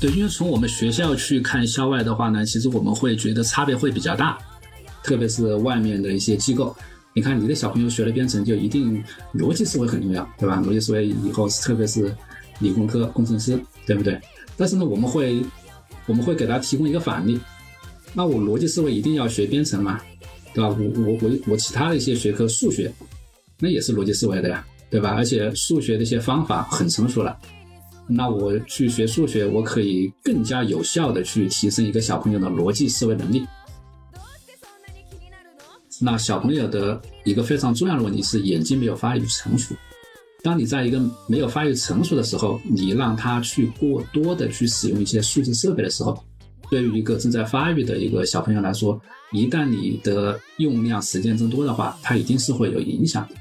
对，因为从我们学校去看校外的话呢，其实我们会觉得差别会比较大，特别是外面的一些机构。你看，你的小朋友学了编程，就一定逻辑思维很重要，对吧？逻辑思维以后特别是理工科工程师，对不对？但是呢，我们会我们会给他提供一个反例。那我逻辑思维一定要学编程吗？对吧？我我我我其他的一些学科，数学那也是逻辑思维的呀，对吧？而且数学的一些方法很成熟了。那我去学数学，我可以更加有效的去提升一个小朋友的逻辑思维能力。那小朋友的一个非常重要的问题是眼睛没有发育成熟。当你在一个没有发育成熟的时候，你让他去过多的去使用一些数字设备的时候，对于一个正在发育的一个小朋友来说，一旦你的用量时间增多的话，他一定是会有影响的。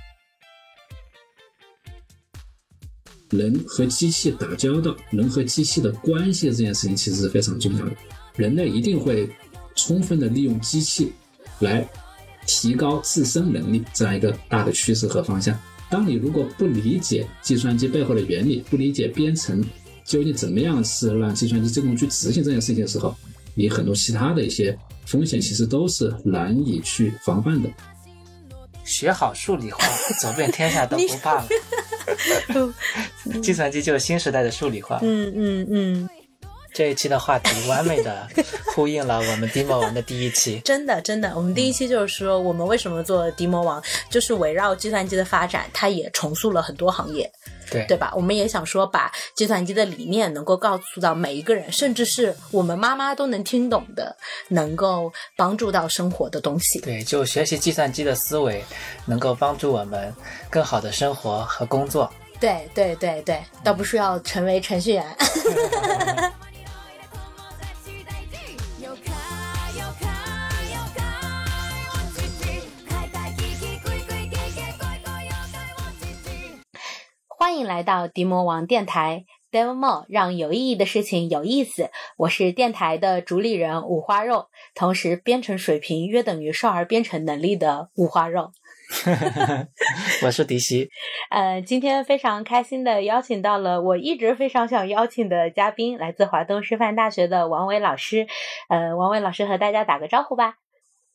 人和机器打交道，人和机器的关系这件事情其实是非常重要的。人类一定会充分的利用机器来提高自身能力这样一个大的趋势和方向。当你如果不理解计算机背后的原理，不理解编程究竟怎么样是让计算机自动去执行这件事情的时候，你很多其他的一些风险其实都是难以去防范的。学好数理化，走遍天下都不怕了。计算机就是新时代的数理化。嗯嗯嗯。这一期的话题完美的呼应了我们迪魔王的第一期。真的真的，我们第一期就是说我们为什么做迪魔王，就是围绕计算机的发展，它也重塑了很多行业。对对吧？我们也想说，把计算机的理念能够告诉到每一个人，甚至是我们妈妈都能听懂的，能够帮助到生活的东西。对，就学习计算机的思维，能够帮助我们更好的生活和工作。对对对对，倒不是要成为程序员。欢迎来到迪魔王电台，Devil More，让有意义的事情有意思。我是电台的主理人五花肉，同时编程水平约等于少儿编程能力的五花肉。我是迪西。呃，今天非常开心的邀请到了我一直非常想邀请的嘉宾，来自华东师范大学的王伟老师。呃，王伟老师和大家打个招呼吧。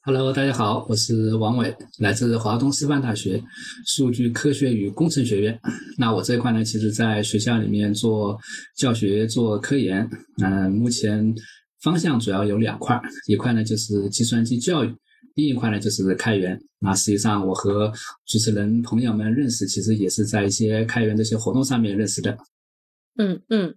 Hello，大家好，我是王伟，来自华东师范大学数据科学与工程学院。那我这一块呢，其实在学校里面做教学、做科研。嗯，目前方向主要有两块，一块呢就是计算机教育，另一块呢就是开源。那实际上我和主持人朋友们认识，其实也是在一些开源这些活动上面认识的。嗯嗯。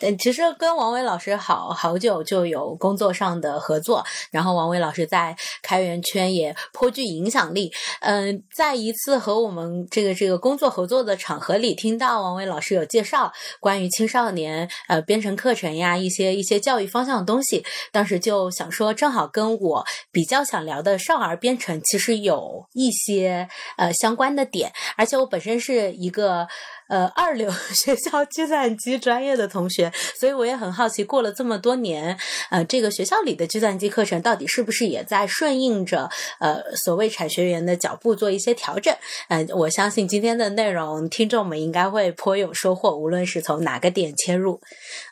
嗯，其实跟王伟老师好好久就有工作上的合作，然后王伟老师在开源圈也颇具影响力。嗯，在一次和我们这个这个工作合作的场合里，听到王伟老师有介绍关于青少年呃编程课程呀一些一些教育方向的东西，当时就想说，正好跟我比较想聊的少儿编程其实有一些呃相关的点，而且我本身是一个。呃，二流 学校计算机专业的同学，所以我也很好奇，过了这么多年，呃，这个学校里的计算机课程到底是不是也在顺应着呃所谓产学研的脚步做一些调整？嗯，我相信今天的内容，听众们应该会颇有收获，无论是从哪个点切入。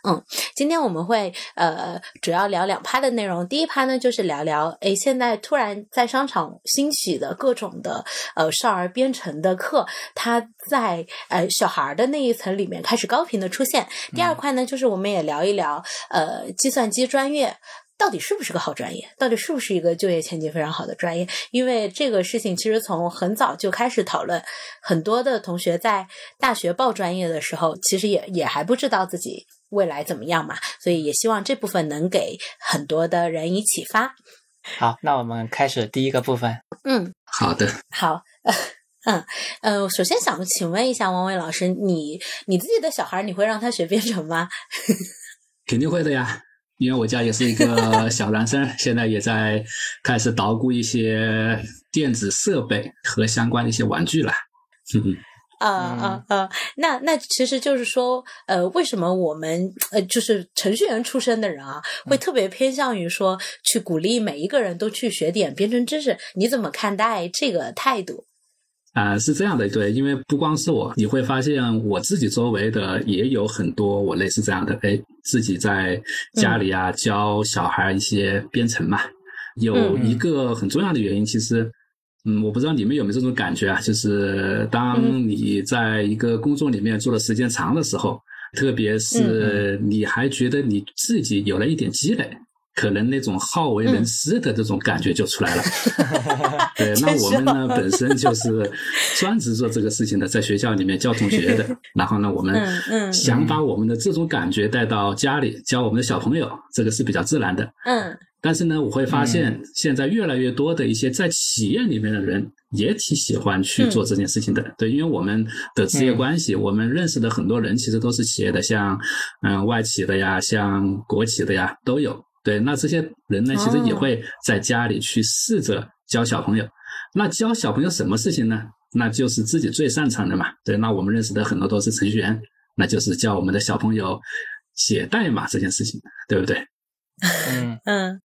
嗯，今天我们会呃主要聊两趴的内容，第一趴呢就是聊聊，哎，现在突然在商场兴起的各种的呃少儿编程的课，它在呃。小孩的那一层里面开始高频的出现。第二块呢，就是我们也聊一聊，呃，计算机专业到底是不是个好专业，到底是不是一个就业前景非常好的专业？因为这个事情其实从很早就开始讨论，很多的同学在大学报专业的时候，其实也也还不知道自己未来怎么样嘛，所以也希望这部分能给很多的人以启发。好，那我们开始第一个部分。嗯，好的，好。嗯，呃，首先想请问一下王伟老师，你你自己的小孩，你会让他学编程吗？肯定会的呀，因为我家也是一个 小男生，现在也在开始捣鼓一些电子设备和相关的一些玩具了。啊啊啊！那那其实就是说，呃，为什么我们呃就是程序员出身的人啊，会特别偏向于说去鼓励每一个人都去学点编程知识？你怎么看待这个态度？啊、是这样的，对，因为不光是我，你会发现我自己周围的也有很多我类似这样的，哎，自己在家里啊、教小孩一些编程嘛。有一个很重要的原因，其实，嗯，我不知道你们有没有这种感觉啊，就是当你在一个工作里面做的时间长的时候，特别是你还觉得你自己有了一点积累。可能那种好为人师的这种感觉就出来了。对，那我们呢本身就是专职做这个事情的，在学校里面教同学的。然后呢，我们想把我们的这种感觉带到家里教我们的小朋友，这个是比较自然的。嗯。但是呢，我会发现现在越来越多的一些在企业里面的人也挺喜欢去做这件事情的。对，因为我们的职业关系，我们认识的很多人其实都是企业的，像嗯外企的呀，像国企的呀都有。对，那这些人呢，其实也会在家里去试着教小朋友。那教小朋友什么事情呢？那就是自己最擅长的嘛。对，那我们认识的很多都是程序员，那就是教我们的小朋友写代码这件事情，对不对？嗯 嗯，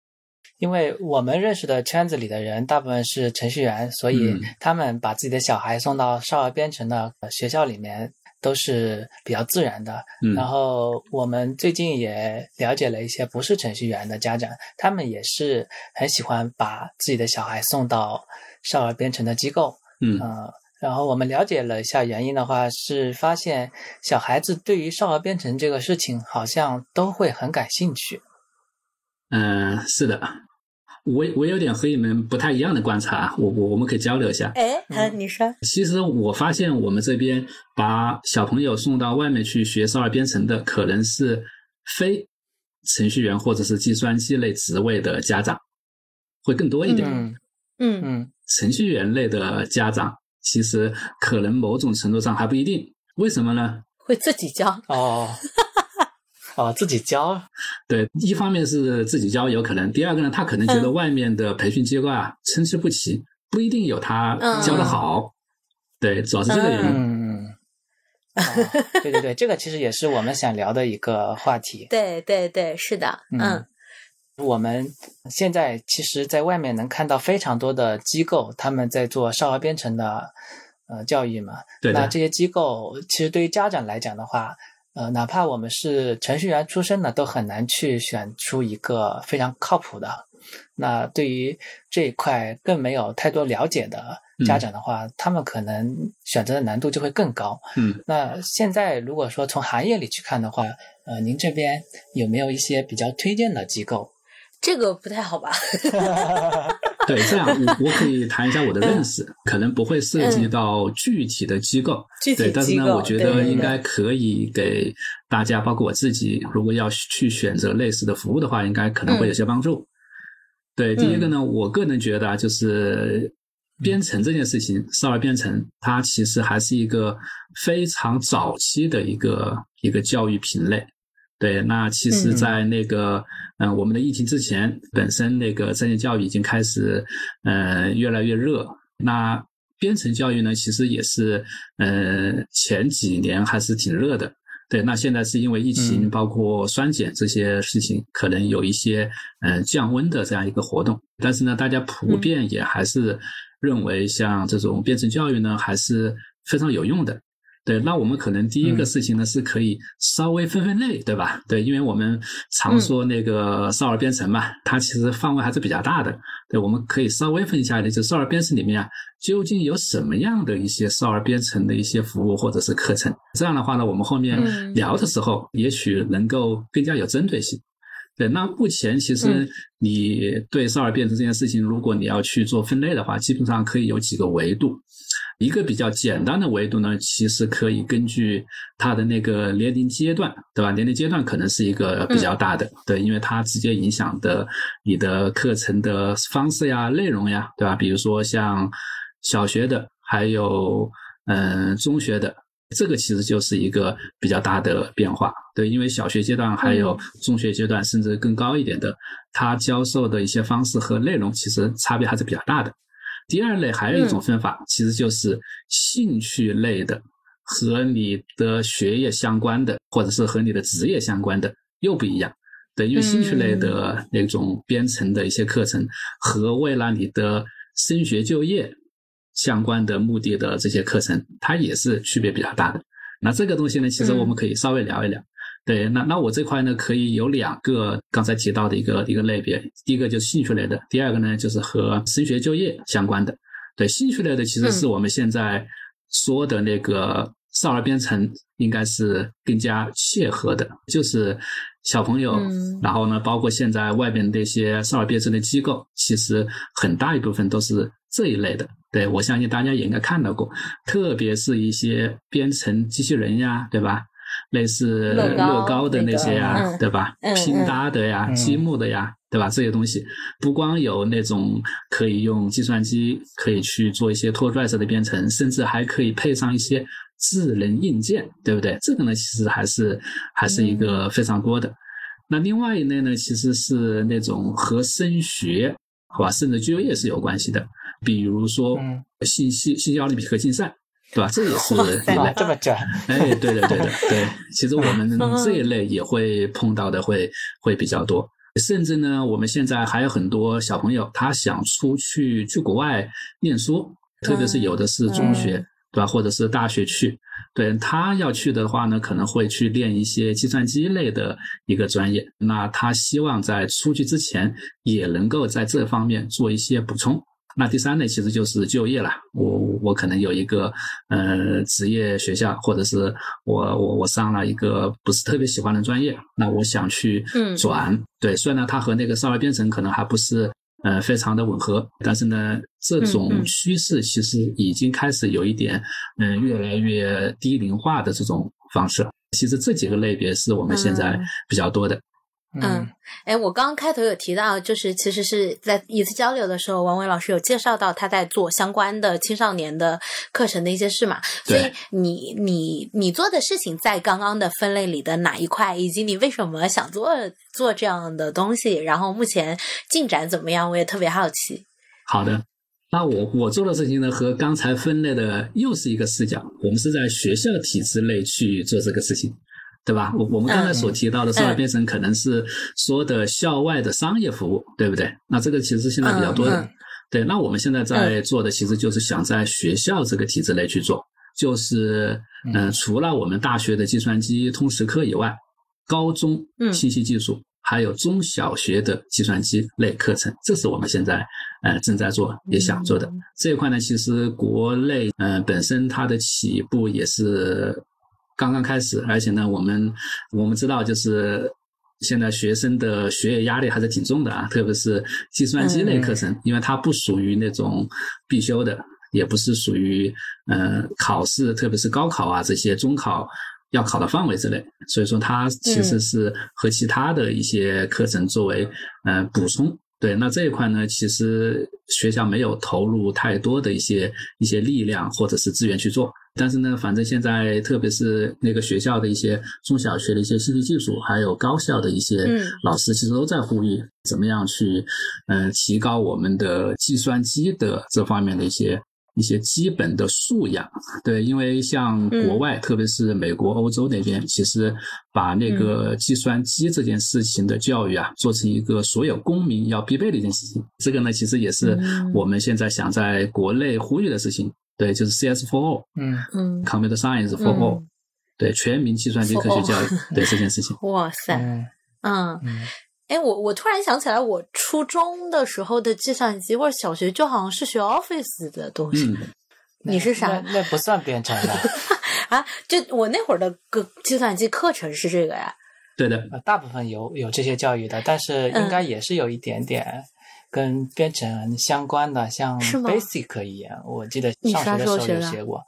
因为我们认识的圈子里的人大部分是程序员，所以他们把自己的小孩送到少儿编程的学校里面。都是比较自然的，嗯然后我们最近也了解了一些不是程序员的家长，他们也是很喜欢把自己的小孩送到少儿编程的机构，嗯，然后我们了解了一下原因的话，是发现小孩子对于少儿编程这个事情好像都会很感兴趣。嗯，是的。我我有点和你们不太一样的观察，我我我们可以交流一下。哎，嗯，你说。其实我发现我们这边把小朋友送到外面去学少儿编程的，可能是非程序员或者是计算机类职位的家长会更多一点。嗯嗯嗯，程序员类的家长其实可能某种程度上还不一定。为什么呢？会自己教哦。哦，自己教，对，一方面是自己教有可能，第二个呢，他可能觉得外面的培训机构啊参差不齐，不一定有他教的好，对，主要是这个原因。嗯，对对对，这个其实也是我们想聊的一个话题。对对对，是的，嗯，我们现在其实在外面能看到非常多的机构，他们在做少儿编程的呃教育嘛。对。那这些机构其实对于家长来讲的话。呃，哪怕我们是程序员出身的，都很难去选出一个非常靠谱的。那对于这一块更没有太多了解的家长的话，他们可能选择的难度就会更高。嗯，那现在如果说从行业里去看的话，呃，您这边有没有一些比较推荐的机构？这个不太好吧？对，这样我我可以谈一下我的认识，可能不会涉及到具体的机构，对，但是呢，我觉得应该可以给大家，包括我自己，如果要去选择类似的服务的话，应该可能会有些帮助。对，第一个呢，我个人觉得啊就是编程这件事情，少儿编程，它其实还是一个非常早期的一个一个教育品类。对，那其实，在那个嗯，我们的疫情之前，本身那个在线教育已经开始，呃，越来越热。那编程教育呢，其实也是，呃，前几年还是挺热的。对，那现在是因为疫情，包括酸碱这些事情，可能有一些嗯降温的这样一个活动。但是呢，大家普遍也还是认为，像这种编程教育呢，还是非常有用的。对，那我们可能第一个事情呢，是可以稍微分分类，对吧？对，因为我们常说那个少儿编程嘛，它其实范围还是比较大的。对，我们可以稍微分一下，就少儿编程里面啊，究竟有什么样的一些少儿编程的一些服务或者是课程？这样的话呢，我们后面聊的时候，也许能够更加有针对性。对，那目前其实你对少儿编程这件事情，如果你要去做分类的话，基本上可以有几个维度。一个比较简单的维度呢，其实可以根据它的那个年龄阶段，对吧？年龄阶段可能是一个比较大的，对，因为它直接影响的你的课程的方式呀、内容呀，对吧？比如说像小学的，还有嗯中学的，这个其实就是一个比较大的变化，对，因为小学阶段还有中学阶段，甚至更高一点的，他教授的一些方式和内容其实差别还是比较大的。第二类还有一种分法，其实就是兴趣类的，和你的学业相关的，或者是和你的职业相关的又不一样。对，因为兴趣类的那种编程的一些课程，和为了你的升学就业相关的目的的这些课程，它也是区别比较大的。那这个东西呢，其实我们可以稍微聊一聊。对，那那我这块呢，可以有两个刚才提到的一个一个类别，第一个就是兴趣类的，第二个呢就是和升学就业相关的。对，兴趣类的其实是我们现在说的那个少儿编程，应该是更加切合的，就是小朋友，然后呢，包括现在外边那些少儿编程的机构，其实很大一部分都是这一类的。对我相信大家也应该看到过，特别是一些编程机器人呀，对吧？类似乐高的那些呀，对吧？拼搭的呀，积木的呀，对吧？这些东西不光有那种可以用计算机可以去做一些拖拽式的编程，甚至还可以配上一些智能硬件，对不对？这个呢，其实还是还是一个非常多的。那另外一类呢，其实是那种和升学，好吧，甚至就业是有关系的，比如说信息信息奥林匹克竞赛。对吧？这也是一类，这么卷。哎，对的，对的，对。其实我们这一类也会碰到的，会会比较多。甚至呢，我们现在还有很多小朋友，他想出去去国外念书，特别是有的是中学，对吧？或者是大学去。对他要去的话呢，可能会去练一些计算机类的一个专业。那他希望在出去之前，也能够在这方面做一些补充。那第三类其实就是就业了。我我可能有一个呃职业学校，或者是我我我上了一个不是特别喜欢的专业，那我想去转。对，虽然呢它和那个少儿编程可能还不是呃非常的吻合，但是呢这种趋势其实已经开始有一点嗯越来越低龄化的这种方式。其实这几个类别是我们现在比较多的。嗯，哎，我刚刚开头有提到，就是其实是在一次交流的时候，王伟老师有介绍到他在做相关的青少年的课程的一些事嘛。所以你你你做的事情在刚刚的分类里的哪一块，以及你为什么想做做这样的东西，然后目前进展怎么样，我也特别好奇。好的，那我我做的事情呢，和刚才分类的又是一个视角，我们是在学校体制内去做这个事情。对吧？我我们刚才所提到的少儿编程，可能是说的校外的商业服务，对不对？那这个其实现在比较多的。对，那我们现在在做的，其实就是想在学校这个体制内去做，就是嗯，除了我们大学的计算机通识课以外，高中信息技术还有中小学的计算机类课程，这是我们现在呃正在做也想做的这一块呢。其实国内嗯本身它的起步也是。刚刚开始，而且呢，我们我们知道，就是现在学生的学业压力还是挺重的啊，特别是计算机类课程，因为它不属于那种必修的，也不是属于呃考试，特别是高考啊这些中考要考的范围之内，所以说它其实是和其他的一些课程作为呃补充。对，那这一块呢，其实学校没有投入太多的一些一些力量或者是资源去做。但是呢，反正现在特别是那个学校的一些中小学的一些信息技术，还有高校的一些老师，其实都在呼吁怎么样去，嗯，提高我们的计算机的这方面的一些一些基本的素养。对，因为像国外，特别是美国、欧洲那边，其实把那个计算机这件事情的教育啊，做成一个所有公民要必备的一件事情。这个呢，其实也是我们现在想在国内呼吁的事情。对，就是 CS for all，嗯。嗯，Computer Science for all，对，全民计算机科学教育，对这件事情。哇塞，嗯，哎，我我突然想起来，我初中的时候的计算机或者小学就好像是学 Office 的东西。你是啥？那不算编程的 啊？就我那会儿的个计算机课程是这个呀？对的，大部分有有这些教育的，但是应该也是有一点点。跟编程相关的，像 Basic 一样，我记得上学的时候有学过。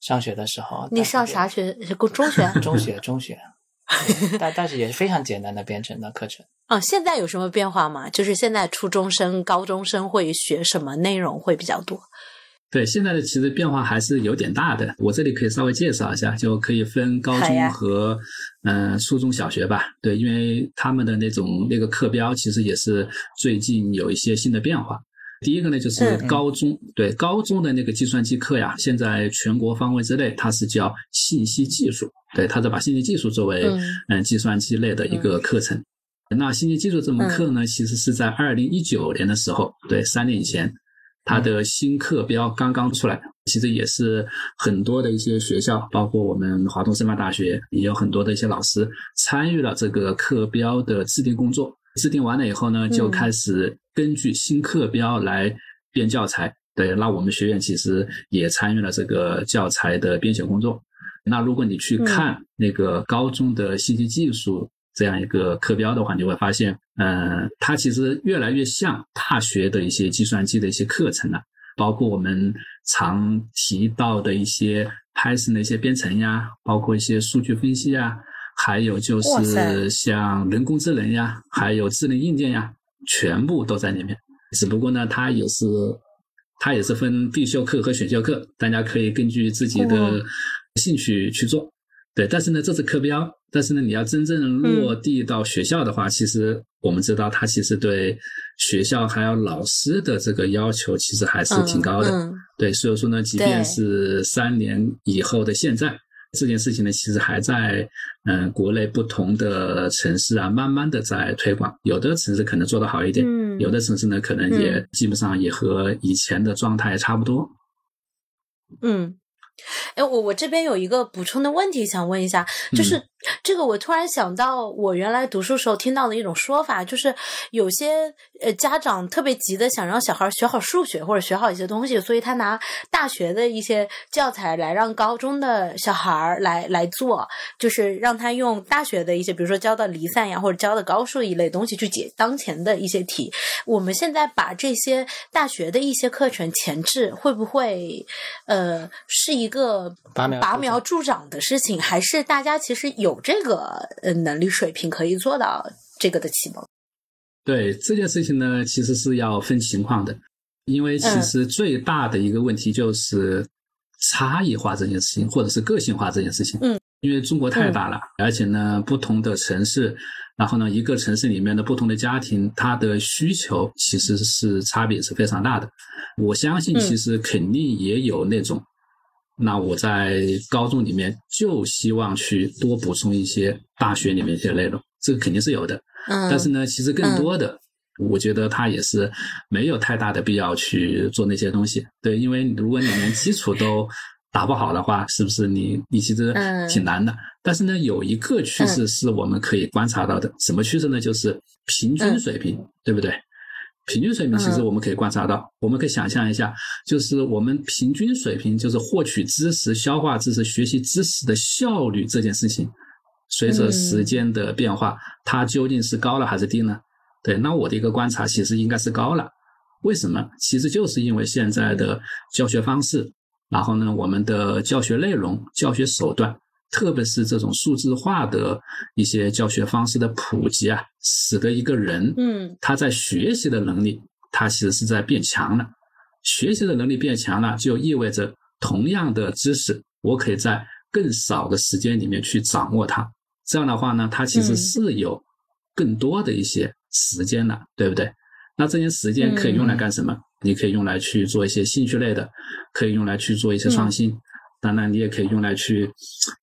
上学的时候，你上啥学？中学？中学，中学。但但是也是非常简单的编程的课程。啊，现在有什么变化吗？就是现在初中生、高中生会学什么内容会比较多？对，现在的其实变化还是有点大的。我这里可以稍微介绍一下，就可以分高中和嗯初中小学吧。对，因为他们的那种那个课标其实也是最近有一些新的变化。第一个呢，就是高中，对高中的那个计算机课呀，现在全国范围之内它是叫信息技术，对，它是把信息技术作为嗯计算机类的一个课程。那信息技术这门课呢，其实是在二零一九年的时候，对，三年以前。它的新课标刚刚出来，其实也是很多的一些学校，包括我们华东师范大学，也有很多的一些老师参与了这个课标的制定工作。制定完了以后呢，就开始根据新课标来编教材。对，那我们学院其实也参与了这个教材的编写工作。那如果你去看那个高中的信息技术这样一个课标的话，你会发现，嗯，它其实越来越像大学的一些计算机的一些课程了，包括我们常提到的一些 Python 的一些编程呀，包括一些数据分析呀。还有就是像人工智能呀，还有智能硬件呀，全部都在里面。只不过呢，它也是它也是分必修课和选修课，大家可以根据自己的兴趣去做。对，但是呢，这是课标。但是呢，你要真正落地到学校的话，其实我们知道，它其实对学校还有老师的这个要求，其实还是挺高的。对，所以说呢，即便是三年以后的现在。这件事情呢，其实还在嗯国内不同的城市啊，慢慢的在推广。有的城市可能做得好一点，嗯，有的城市呢，可能也基本上也和以前的状态差不多。嗯。哎，我我这边有一个补充的问题想问一下，就是这个我突然想到，我原来读书时候听到的一种说法，就是有些呃家长特别急的想让小孩学好数学或者学好一些东西，所以他拿大学的一些教材来让高中的小孩来来做，就是让他用大学的一些，比如说教的离散呀或者教的高数一类东西去解当前的一些题。我们现在把这些大学的一些课程前置，会不会呃是一？一个拔苗助长的事情，还是大家其实有这个呃能力水平可以做到这个的启蒙？对这件事情呢，其实是要分情况的，因为其实最大的一个问题就是差异化这件事情，或者是个性化这件事情。嗯，因为中国太大了，而且呢，不同的城市，然后呢，一个城市里面的不同的家庭，它的需求其实是差别是非常大的。我相信，其实肯定也有那种。那我在高中里面就希望去多补充一些大学里面一些内容，这个肯定是有的。嗯，但是呢，其实更多的，我觉得他也是没有太大的必要去做那些东西。对，因为如果你连基础都打不好的话，是不是你你其实挺难的？但是呢，有一个趋势是我们可以观察到的，什么趋势呢？就是平均水平，对不对？平均水平其实我们可以观察到，我们可以想象一下，就是我们平均水平，就是获取知识、消化知识、学习知识的效率这件事情，随着时间的变化，它究竟是高了还是低呢？对，那我的一个观察其实应该是高了。为什么？其实就是因为现在的教学方式，然后呢，我们的教学内容、教学手段。特别是这种数字化的一些教学方式的普及啊，使得一个人，嗯，他在学习的能力，他其实是在变强了。学习的能力变强了，就意味着同样的知识，我可以在更少的时间里面去掌握它。这样的话呢，它其实是有更多的一些时间了，对不对？那这些时间可以用来干什么？你可以用来去做一些兴趣类的，可以用来去做一些创新。当然，你也可以用来去，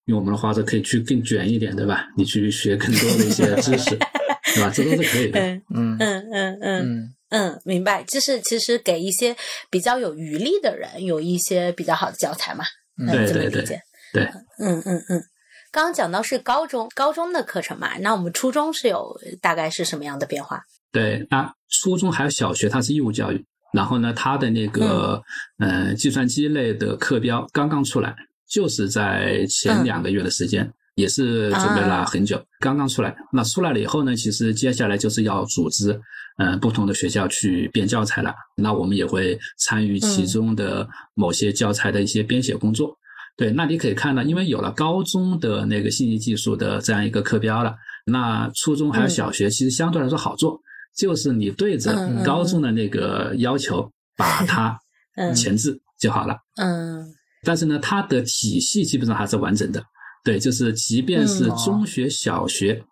用我们的话说，可以去更卷一点，对吧？你去学更多的一些知识，对吧？这都是可以的。嗯嗯嗯嗯嗯，明白。就是其实给一些比较有余力的人，有一些比较好的教材嘛。对对对。对。嗯嗯嗯。刚刚讲到是高中高中的课程嘛，那我们初中是有大概是什么样的变化？对，那初中还有小学，它是义务教育。然后呢，它的那个呃计算机类的课标刚刚出来，就是在前两个月的时间，也是准备了很久，刚刚出来。那出来了以后呢，其实接下来就是要组织嗯不同的学校去编教材了。那我们也会参与其中的某些教材的一些编写工作。对，那你可以看到，因为有了高中的那个信息技术的这样一个课标了，那初中还有小学其实相对来说好做。就是你对着高中的那个要求，把它 前置就好了。嗯，但是呢，它的体系基本上还是完整的。对，就是即便是中学、小学，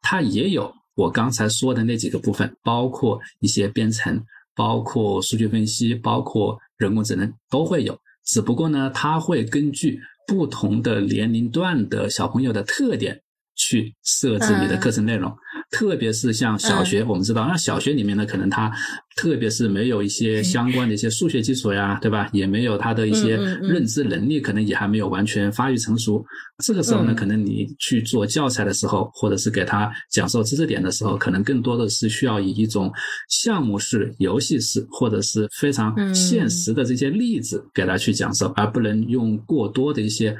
它也有我刚才说的那几个部分，包括一些编程，包括数据分析，包括人工智能都会有。只不过呢，它会根据不同的年龄段的小朋友的特点。去设置你的课程内容，特别是像小学，我们知道，那小学里面呢，可能它特别是没有一些相关的一些数学基础呀，对吧？也没有他的一些认知能力，可能也还没有完全发育成熟。这个时候呢，可能你去做教材的时候，或者是给他讲授知识点的时候，可能更多的是需要以一种项目式、游戏式，或者是非常现实的这些例子给他去讲授，而不能用过多的一些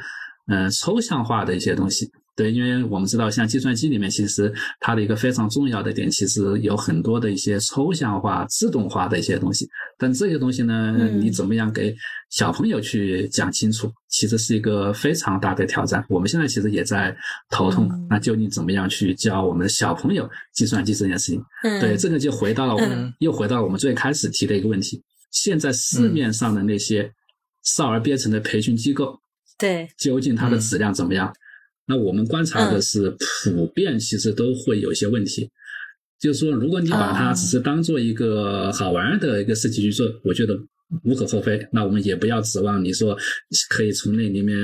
嗯抽象化的一些东西。对，因为我们知道，像计算机里面，其实它的一个非常重要的点，其实有很多的一些抽象化、自动化的一些东西。但这些东西呢，你怎么样给小朋友去讲清楚，其实是一个非常大的挑战。我们现在其实也在头痛，那究竟怎么样去教我们的小朋友计算机这件事情？对，这个就回到了我们，又回到了我们最开始提的一个问题：现在市面上的那些少儿编程的培训机构，对，究竟它的质量怎么样？那我们观察的是，普遍其实都会有一些问题。就是说，如果你把它只是当做一个好玩的一个事情去做，我觉得无可厚非。那我们也不要指望你说可以从那里面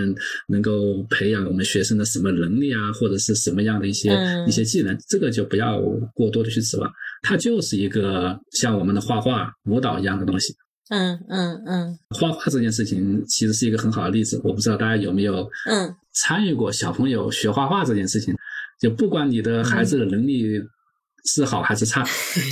能够培养我们学生的什么能力啊，或者是什么样的一些一些技能，这个就不要过多的去指望。它就是一个像我们的画画、舞蹈一样的东西。嗯嗯嗯，画画这件事情其实是一个很好的例子。我不知道大家有没有嗯参与过小朋友学画画这件事情。就不管你的孩子的能力是好还是差，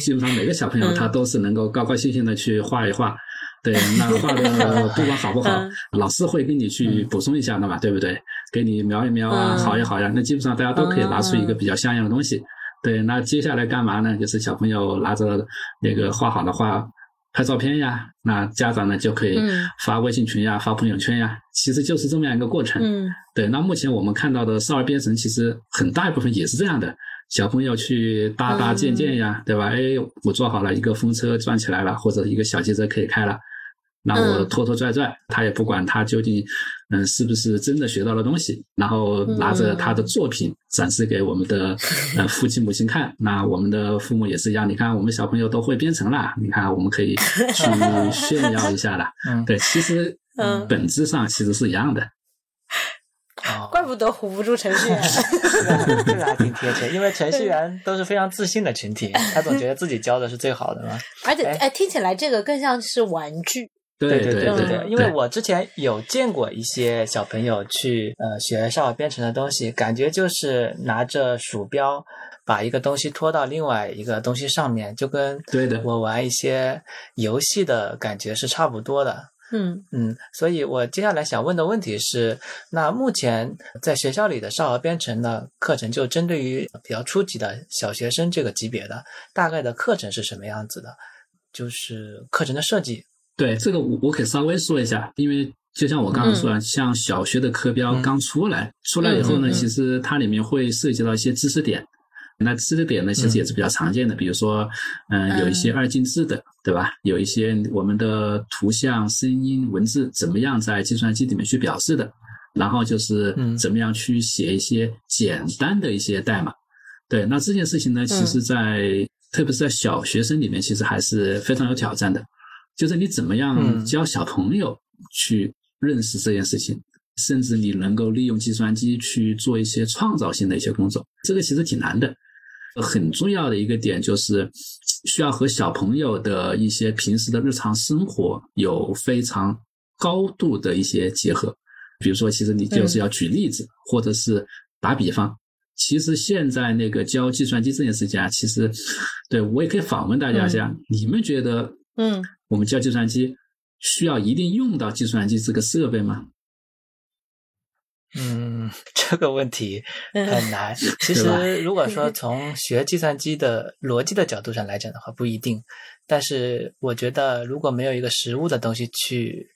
基本上每个小朋友他都是能够高高兴兴的去画一画。对，那画的不管好不好，老师会给你去补充一下的嘛，对不对？给你描一描啊，好呀好呀。那基本上大家都可以拿出一个比较像样的东西。对，那接下来干嘛呢？就是小朋友拿着那个画好的画。拍照片呀，那家长呢就可以发微信群呀，发朋友圈呀，其实就是这么样一个过程。嗯，对。那目前我们看到的少儿编程，其实很大一部分也是这样的，小朋友去搭搭建建呀，对吧？哎，我做好了一个风车转起来了，或者一个小汽车可以开了。那我拖拖拽拽，他也不管他究竟，嗯，是不是真的学到了东西，然后拿着他的作品展示给我们的呃父亲母亲看。那我们的父母也是一样，你看我们小朋友都会编程了，你看我们可以去 炫耀一下了。嗯，对，其实本质上其实是一样的。怪不得唬不住程序员，这个还挺贴切，因为程序员都是非常自信的群体，他总觉得自己教的是最好的嘛。而且，哎，听起来这个更像是玩具。对对对对对，因为我之前有见过一些小朋友去呃学少儿编程的东西，感觉就是拿着鼠标把一个东西拖到另外一个东西上面，就跟对的我玩一些游戏的感觉是差不多的。嗯嗯，所以我接下来想问的问题是，那目前在学校里的少儿编程的课程，就针对于比较初级的小学生这个级别的，大概的课程是什么样子的？就是课程的设计。对这个我我可以稍微说一下，因为就像我刚刚说的，像小学的课标刚出来，出来以后呢，其实它里面会涉及到一些知识点，那知识点呢其实也是比较常见的，比如说，嗯，有一些二进制的，对吧？有一些我们的图像、声音、文字怎么样在计算机里面去表示的，然后就是怎么样去写一些简单的一些代码。对，那这件事情呢，其实在特别是在小学生里面，其实还是非常有挑战的。就是你怎么样教小朋友去认识这件事情，甚至你能够利用计算机去做一些创造性的一些工作，这个其实挺难的。很重要的一个点就是需要和小朋友的一些平时的日常生活有非常高度的一些结合。比如说，其实你就是要举例子，或者是打比方。其实现在那个教计算机这件事情啊，其实对我也可以访问大家一下，你们觉得？嗯。我们教计算机需要一定用到计算机这个设备吗？嗯，这个问题很难。其实，如果说从学计算机的逻辑的角度上来讲的话，不一定。但是，我觉得如果没有一个实物的东西去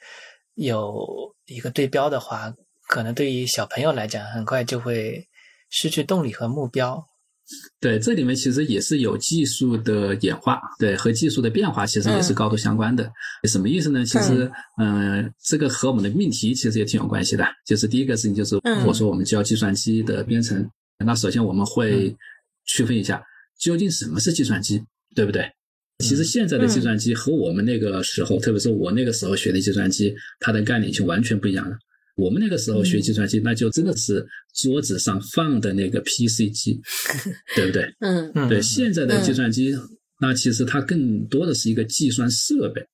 有一个对标的话，可能对于小朋友来讲，很快就会失去动力和目标。对，这里面其实也是有技术的演化，对，和技术的变化其实也是高度相关的。什么意思呢？其实，嗯，这个和我们的命题其实也挺有关系的。就是第一个事情就是，我说我们教计算机的编程，那首先我们会区分一下，究竟什么是计算机，对不对？其实现在的计算机和我们那个时候，特别是我那个时候学的计算机，它的概念就完全不一样了。我们那个时候学计算机，那就真的是桌子上放的那个 PC 机，对不对？嗯，对，现在的计算机，那其实它更多的是一个计算设备，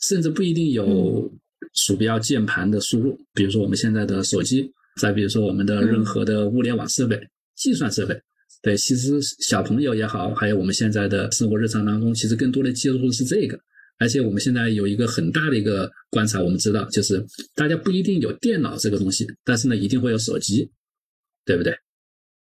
甚至不一定有鼠标、键盘的输入。比如说我们现在的手机，再比如说我们的任何的物联网设备、计算设备。对，其实小朋友也好，还有我们现在的生活日常当中，其实更多的接触的是这个。而且我们现在有一个很大的一个观察，我们知道，就是大家不一定有电脑这个东西，但是呢，一定会有手机，对不对？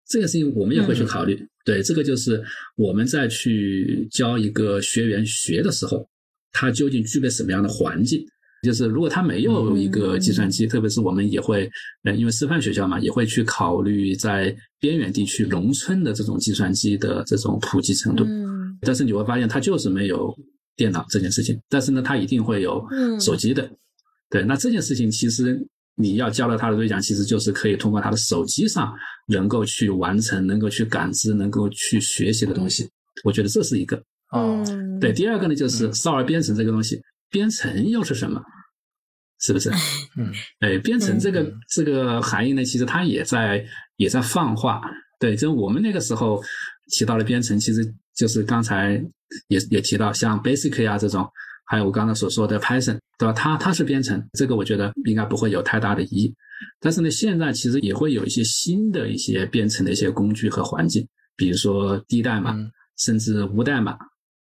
这个事情我们也会去考虑。对，这个就是我们在去教一个学员学的时候，他究竟具备什么样的环境？就是如果他没有一个计算机，特别是我们也会，呃，因为师范学校嘛，也会去考虑在边远地区、农村的这种计算机的这种普及程度。嗯。但是你会发现，他就是没有。电脑这件事情，但是呢，他一定会有手机的，对。那这件事情其实你要教到他的对象，其实就是可以通过他的手机上能够去完成、能够去感知、能够去学习的东西。我觉得这是一个哦，对。第二个呢，就是少儿编程这个东西，编程又是什么？是不是？嗯，哎，编程这个这个含义呢，其实它也在也在泛化。对，就我们那个时候提到了编程，其实就是刚才。也也提到像 Basic 啊这种，还有我刚才所说的 Python，对吧？它它是编程，这个我觉得应该不会有太大的疑义。但是呢，现在其实也会有一些新的一些编程的一些工具和环境，比如说低代码，甚至无代码。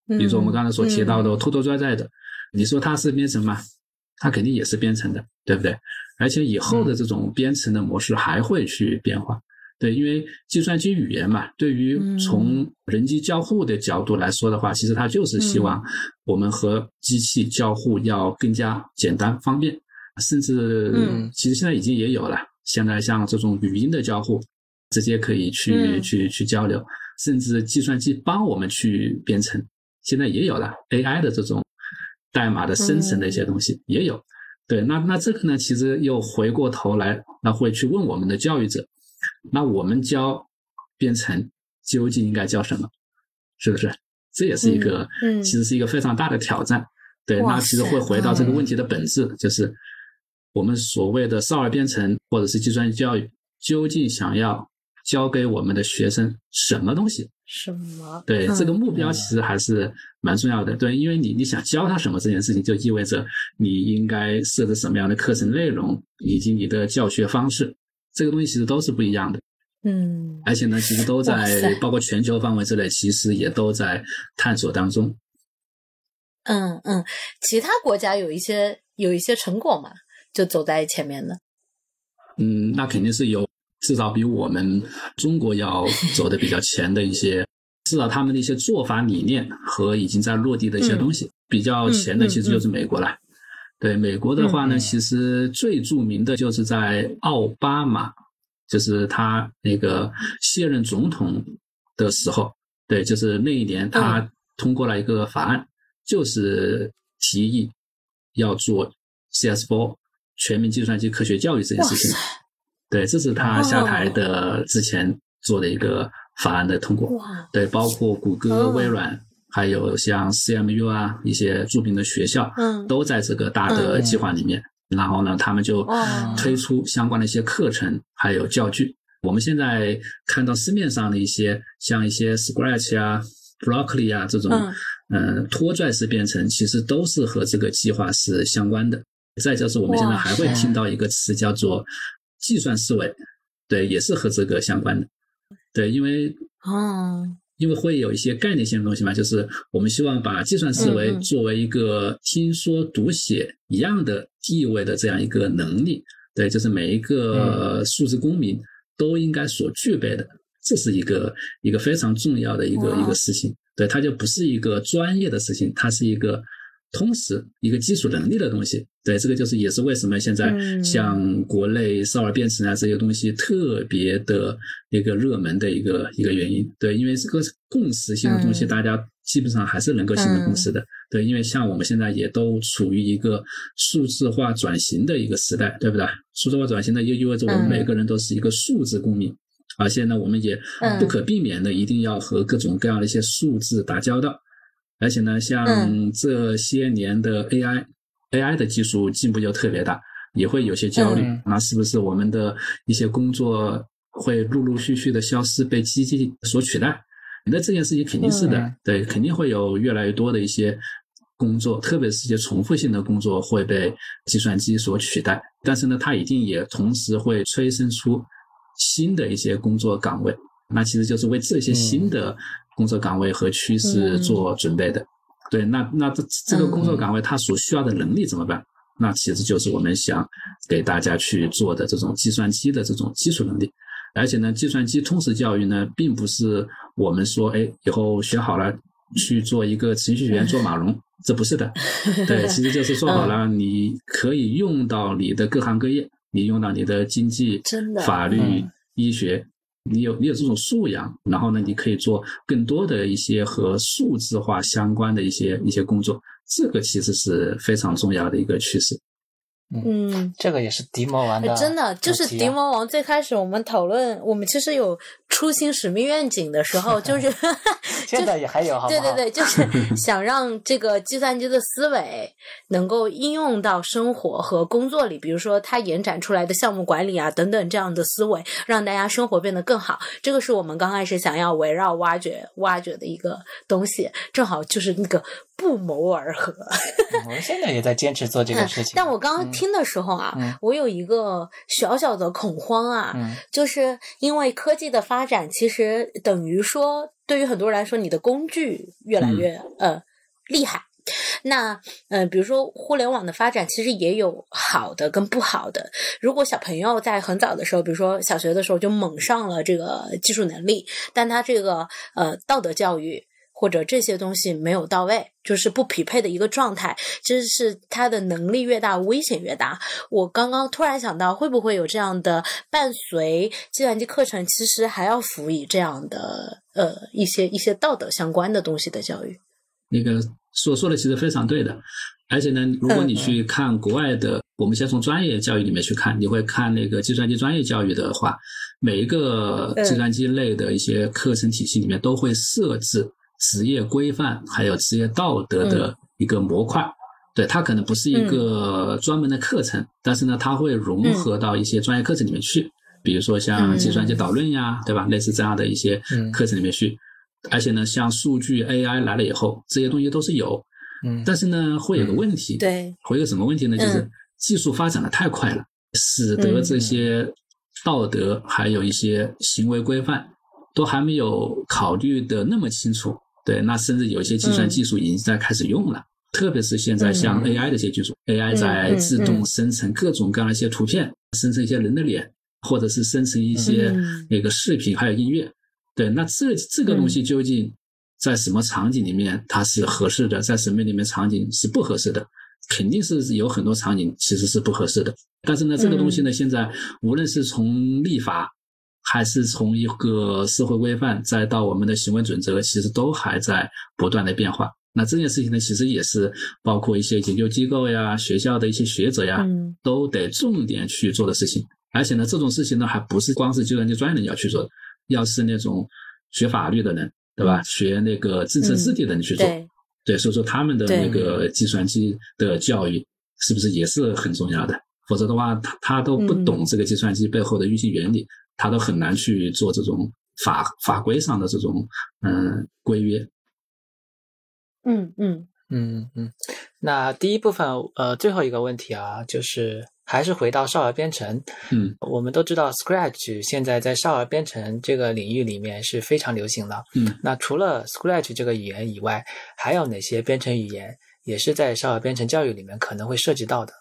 比如说我们刚才所提到的拖拖拽拽的，你说它是编程吗？它肯定也是编程的，对不对？而且以后的这种编程的模式还会去变化。对，因为计算机语言嘛，对于从人机交互的角度来说的话，其实它就是希望我们和机器交互要更加简单方便，甚至其实现在已经也有了。现在像这种语音的交互，直接可以去去去交流，甚至计算机帮我们去编程，现在也有了 AI 的这种代码的生成的一些东西也有。对，那那这个呢，其实又回过头来，那会去问我们的教育者。那我们教编程究竟应该教什么？是不是？这也是一个，嗯，其实是一个非常大的挑战。对，那其实会回到这个问题的本质，就是我们所谓的少儿编程或者是计算机教育，究竟想要教给我们的学生什么东西？什么？对，这个目标其实还是蛮重要的。对，因为你你想教他什么这件事情，就意味着你应该设置什么样的课程内容，以及你的教学方式。这个东西其实都是不一样的，嗯，而且呢，其实都在包括全球范围之内，其实也都在探索当中。嗯嗯，其他国家有一些有一些成果嘛，就走在前面的。嗯，那肯定是有，至少比我们中国要走的比较前的一些，至少他们的一些做法理念和已经在落地的一些东西比较前的，其实就是美国了。对美国的话呢，其实最著名的就是在奥巴马，就是他那个卸任总统的时候，对，就是那一年他通过了一个法案，就是提议要做 CS4 全民计算机科学教育这件事情。对，这是他下台的之前做的一个法案的通过。对，包括谷歌、微软。还有像 CMU 啊，一些著名的学校，嗯，都在这个大的计划里面。然后呢，他们就推出相关的一些课程，还有教具。我们现在看到市面上的一些，像一些 Scratch 啊、Broccoli 啊这种，嗯，拖拽式编程，其实都是和这个计划是相关的。再就是我们现在还会听到一个词叫做计算思维，对，也是和这个相关的。对，因为哦。因为会有一些概念性的东西嘛，就是我们希望把计算思维作为一个听说读写一样的地位的这样一个能力，对，就是每一个数字公民都应该所具备的，这是一个一个非常重要的一个一个事情，对，它就不是一个专业的事情，它是一个。同时，一个基础能力的东西，对这个就是也是为什么现在像国内少儿编程啊这些东西特别的一个热门的一个一个原因。对，因为这个共识性的东西，大家基本上还是能够形成共识的。对，因为像我们现在也都处于一个数字化转型的一个时代，对不对？数字化转型呢，又意味着我们每个人都是一个数字公民，而且呢，我们也不可避免的一定要和各种各样的一些数字打交道。而且呢，像这些年的 AI，AI 的技术进步就特别大。也会有些焦虑。那是不是我们的一些工作会陆陆续续的消失，被机器所取代？那这件事情肯定是的，对，肯定会有越来越多的一些工作，特别是一些重复性的工作会被计算机所取代。但是呢，它一定也同时会催生出新的一些工作岗位。那其实就是为这些新的工作岗位和趋势做准备的。对，那那这这个工作岗位它所需要的能力怎么办？那其实就是我们想给大家去做的这种计算机的这种基础能力。而且呢，计算机通识教育呢，并不是我们说，哎，以后学好了去做一个程序员做马龙，这不是的。对，其实就是做好了，你可以用到你的各行各业，你用到你的经济、法律、医学，你有你有这种素养，然后呢，你可以做更多的一些和数字化相关的一些一些工作，这个其实是非常重要的一个趋势。嗯，这个也是迪魔王的，真的就是迪魔王。最开始我们讨论，我们其实有初心、使命、愿景的时候，就是 现在也还有，对对对，就是 想让这个计算机的思维能够应用到生活和工作里，比如说它延展出来的项目管理啊等等这样的思维，让大家生活变得更好。这个是我们刚开始想要围绕挖掘、挖掘的一个东西，正好就是那个。不谋而合。我们现在也在坚持做这个事情。但我刚刚听的时候啊，我有一个小小的恐慌啊，就是因为科技的发展，其实等于说，对于很多人来说，你的工具越来越呃厉害。那嗯，比如说互联网的发展，其实也有好的跟不好的。如果小朋友在很早的时候，比如说小学的时候就猛上了这个技术能力，但他这个呃道德教育。或者这些东西没有到位，就是不匹配的一个状态，其实是他的能力越大，危险越大。我刚刚突然想到，会不会有这样的伴随计算机课程，其实还要辅以这样的呃一些一些道德相关的东西的教育？那个所说的其实非常对的，而且呢，如果你去看国外的，我们先从专业教育里面去看，你会看那个计算机专业教育的话，每一个计算机类的一些课程体系里面都会设置。职业规范还有职业道德的一个模块，对它可能不是一个专门的课程，但是呢，它会融合到一些专业课程里面去，比如说像计算机导论呀，对吧？类似这样的一些课程里面去。而且呢，像数据 AI 来了以后，这些东西都是有，嗯，但是呢，会有个问题，对，会有个什么问题呢？就是技术发展的太快了，使得这些道德还有一些行为规范都还没有考虑的那么清楚。对，那甚至有一些计算技术已经在开始用了，特别是现在像 AI 的一些技术，AI 在自动生成各种各样的一些图片，生成一些人的脸，或者是生成一些那个视频，还有音乐。对，那这这个东西究竟在什么场景里面它是合适的，在什么里面场景是不合适的？肯定是有很多场景其实是不合适的。但是呢，这个东西呢，现在无论是从立法。还是从一个社会规范，再到我们的行为准则，其实都还在不断的变化。那这件事情呢，其实也是包括一些研究机构呀、学校的一些学者呀，都得重点去做的事情。而且呢，这种事情呢，还不是光是计算机专业人要去做，要是那种学法律的人，对吧？学那个政策制定的人去做，对，所以说他们的那个计算机的教育是不是也是很重要的？否则的话，他他都不懂这个计算机背后的运行原理。他都很难去做这种法法规上的这种嗯规约。嗯嗯嗯嗯。那第一部分呃最后一个问题啊，就是还是回到少儿编程。嗯，我们都知道 Scratch 现在在少儿编程这个领域里面是非常流行的。嗯，那除了 Scratch 这个语言以外，还有哪些编程语言也是在少儿编程教育里面可能会涉及到的？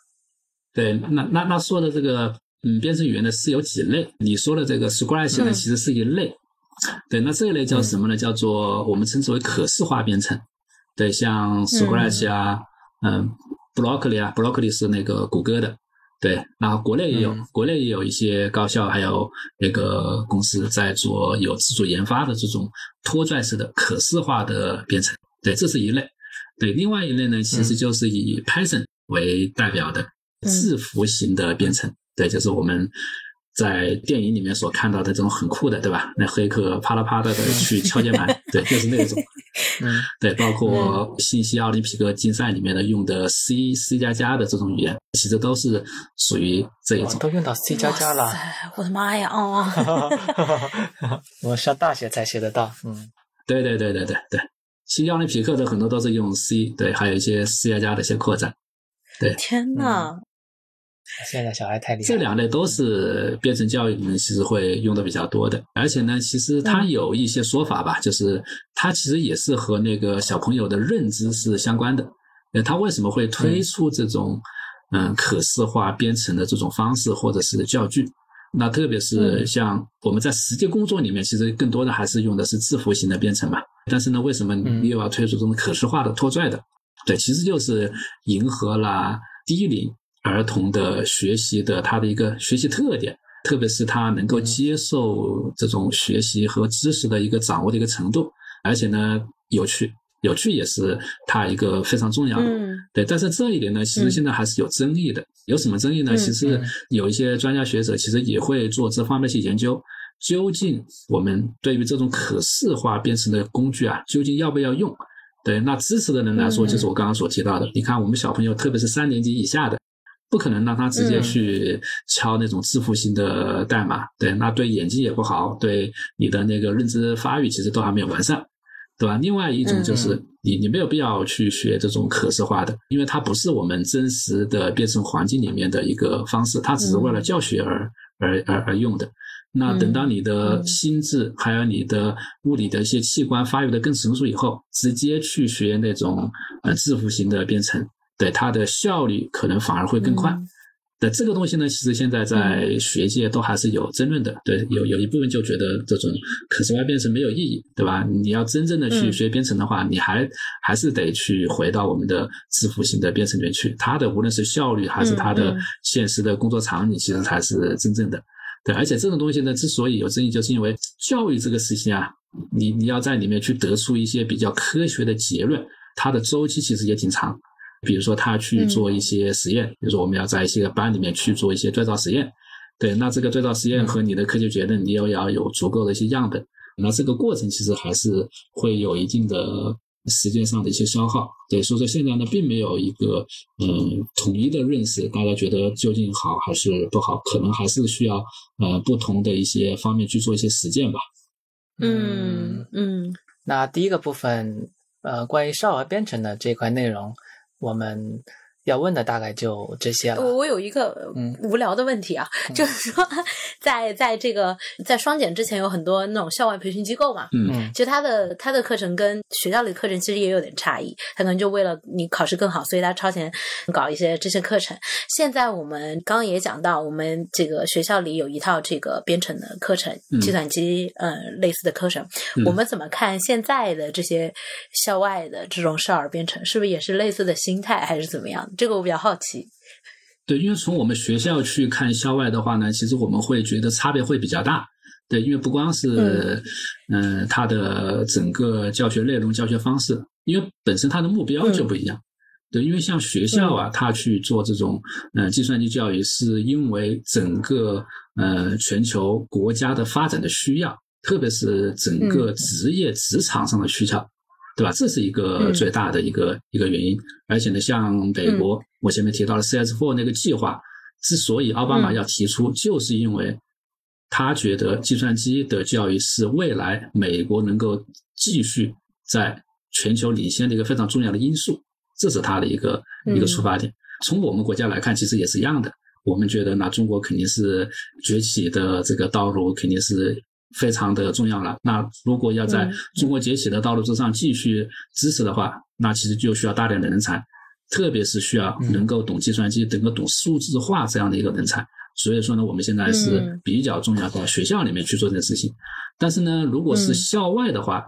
对，那那那说的这个。嗯，编程语言呢是有几类，你说的这个 Scratch 呢其实是一类，对，那这一类叫什么呢？叫做我们称之为可视化编程，对，像 Scratch 啊，嗯，Broccoli 啊，Broccoli 是那个谷歌的，对，然后国内也有，国内也有一些高校还有那个公司在做有自主研发的这种拖拽式的可视化的编程，对，这是一类，对，另外一类呢其实就是以 Python 为代表的字符型的编程。对，就是我们在电影里面所看到的这种很酷的，对吧？那黑客啪啦啪啦的去敲键盘，对，就是那种。嗯，对，包括信息奥林匹克竞赛里面的用的 C、C 加加的这种语言，其实都是属于这一种。都用到 C 加加了，我的妈呀！哦，我上大学才学得到。嗯，对对对对对对，信息奥林匹克的很多都是用 C，对，还有一些 C 加加的一些扩展。对，天呐！现在小孩太厉害。这两类都是编程教育里面其实会用的比较多的，而且呢，其实它有一些说法吧，就是它其实也是和那个小朋友的认知是相关的。呃，他为什么会推出这种嗯可视化编程的这种方式或者是教具？那特别是像我们在实际工作里面，其实更多的还是用的是字符型的编程嘛。但是呢，为什么你又要推出这种可视化的拖拽的？对，其实就是迎合了低龄。儿童的学习的他的一个学习特点，特别是他能够接受这种学习和知识的一个掌握的一个程度，而且呢有趣，有趣也是他一个非常重要的。对，但是这一点呢，其实现在还是有争议的。有什么争议呢？其实有一些专家学者其实也会做这方面一些研究，究竟我们对于这种可视化编程的工具啊，究竟要不要用？对，那支持的人来说，就是我刚刚所提到的，你看我们小朋友，特别是三年级以下的。不可能让他直接去敲那种字符型的代码，对，那对眼睛也不好，对你的那个认知发育其实都还没有完善，对吧？另外一种就是你你没有必要去学这种可视化的，因为它不是我们真实的编程环境里面的一个方式，它只是为了教学而而而而用的。那等到你的心智还有你的物理的一些器官发育的更成熟以后，直接去学那种呃字符型的编程。对它的效率可能反而会更快，对这个东西呢，其实现在在学界都还是有争论的。对，有有一部分就觉得这种可视化编程没有意义，对吧？你要真正的去学编程的话，你还还是得去回到我们的字符型的编程里面去。它的无论是效率还是它的现实的工作场景，其实才是真正的。对，而且这种东西呢，之所以有争议，就是因为教育这个事情啊，你你要在里面去得出一些比较科学的结论，它的周期其实也挺长。比如说，他去做一些实验，比如说我们要在一些班里面去做一些对照实验，对，那这个对照实验和你的科学结论，你也要有足够的一些样本，那这个过程其实还是会有一定的时间上的一些消耗，对，所以说现在呢，并没有一个嗯统一的认识，大家觉得究竟好还是不好，可能还是需要呃不同的一些方面去做一些实践吧。嗯嗯，那第一个部分，呃，关于少儿编程的这块内容。我们。要问的大概就这些了。我我有一个无聊的问题啊，就是说，在在这个在双减之前，有很多那种校外培训机构嘛，嗯，其实他的他的课程跟学校里课程其实也有点差异，他可能就为了你考试更好，所以他超前搞一些这些课程。现在我们刚刚也讲到，我们这个学校里有一套这个编程的课程，计算机呃类似的课程，我们怎么看现在的这些校外的这种少儿编程，是不是也是类似的心态，还是怎么样？这个我比较好奇，对，因为从我们学校去看校外的话呢，其实我们会觉得差别会比较大，对，因为不光是，嗯，它的整个教学内容、教学方式，因为本身它的目标就不一样，对，因为像学校啊，它去做这种，嗯，计算机教育，是因为整个，呃，全球国家的发展的需要，特别是整个职业职场上的需求。对吧？这是一个最大的一个一个原因。而且呢，像美国，我前面提到了 CS4 那个计划，之所以奥巴马要提出，就是因为他觉得计算机的教育是未来美国能够继续在全球领先的一个非常重要的因素。这是他的一个一个出发点。从我们国家来看，其实也是一样的。我们觉得，那中国肯定是崛起的这个道路，肯定是。非常的重要了。那如果要在中国崛起的道路之上继续支持的话，那其实就需要大量的人才，特别是需要能够懂计算机、能够懂数字化这样的一个人才。所以说呢，我们现在是比较重要到学校里面去做这件事情。但是呢，如果是校外的话，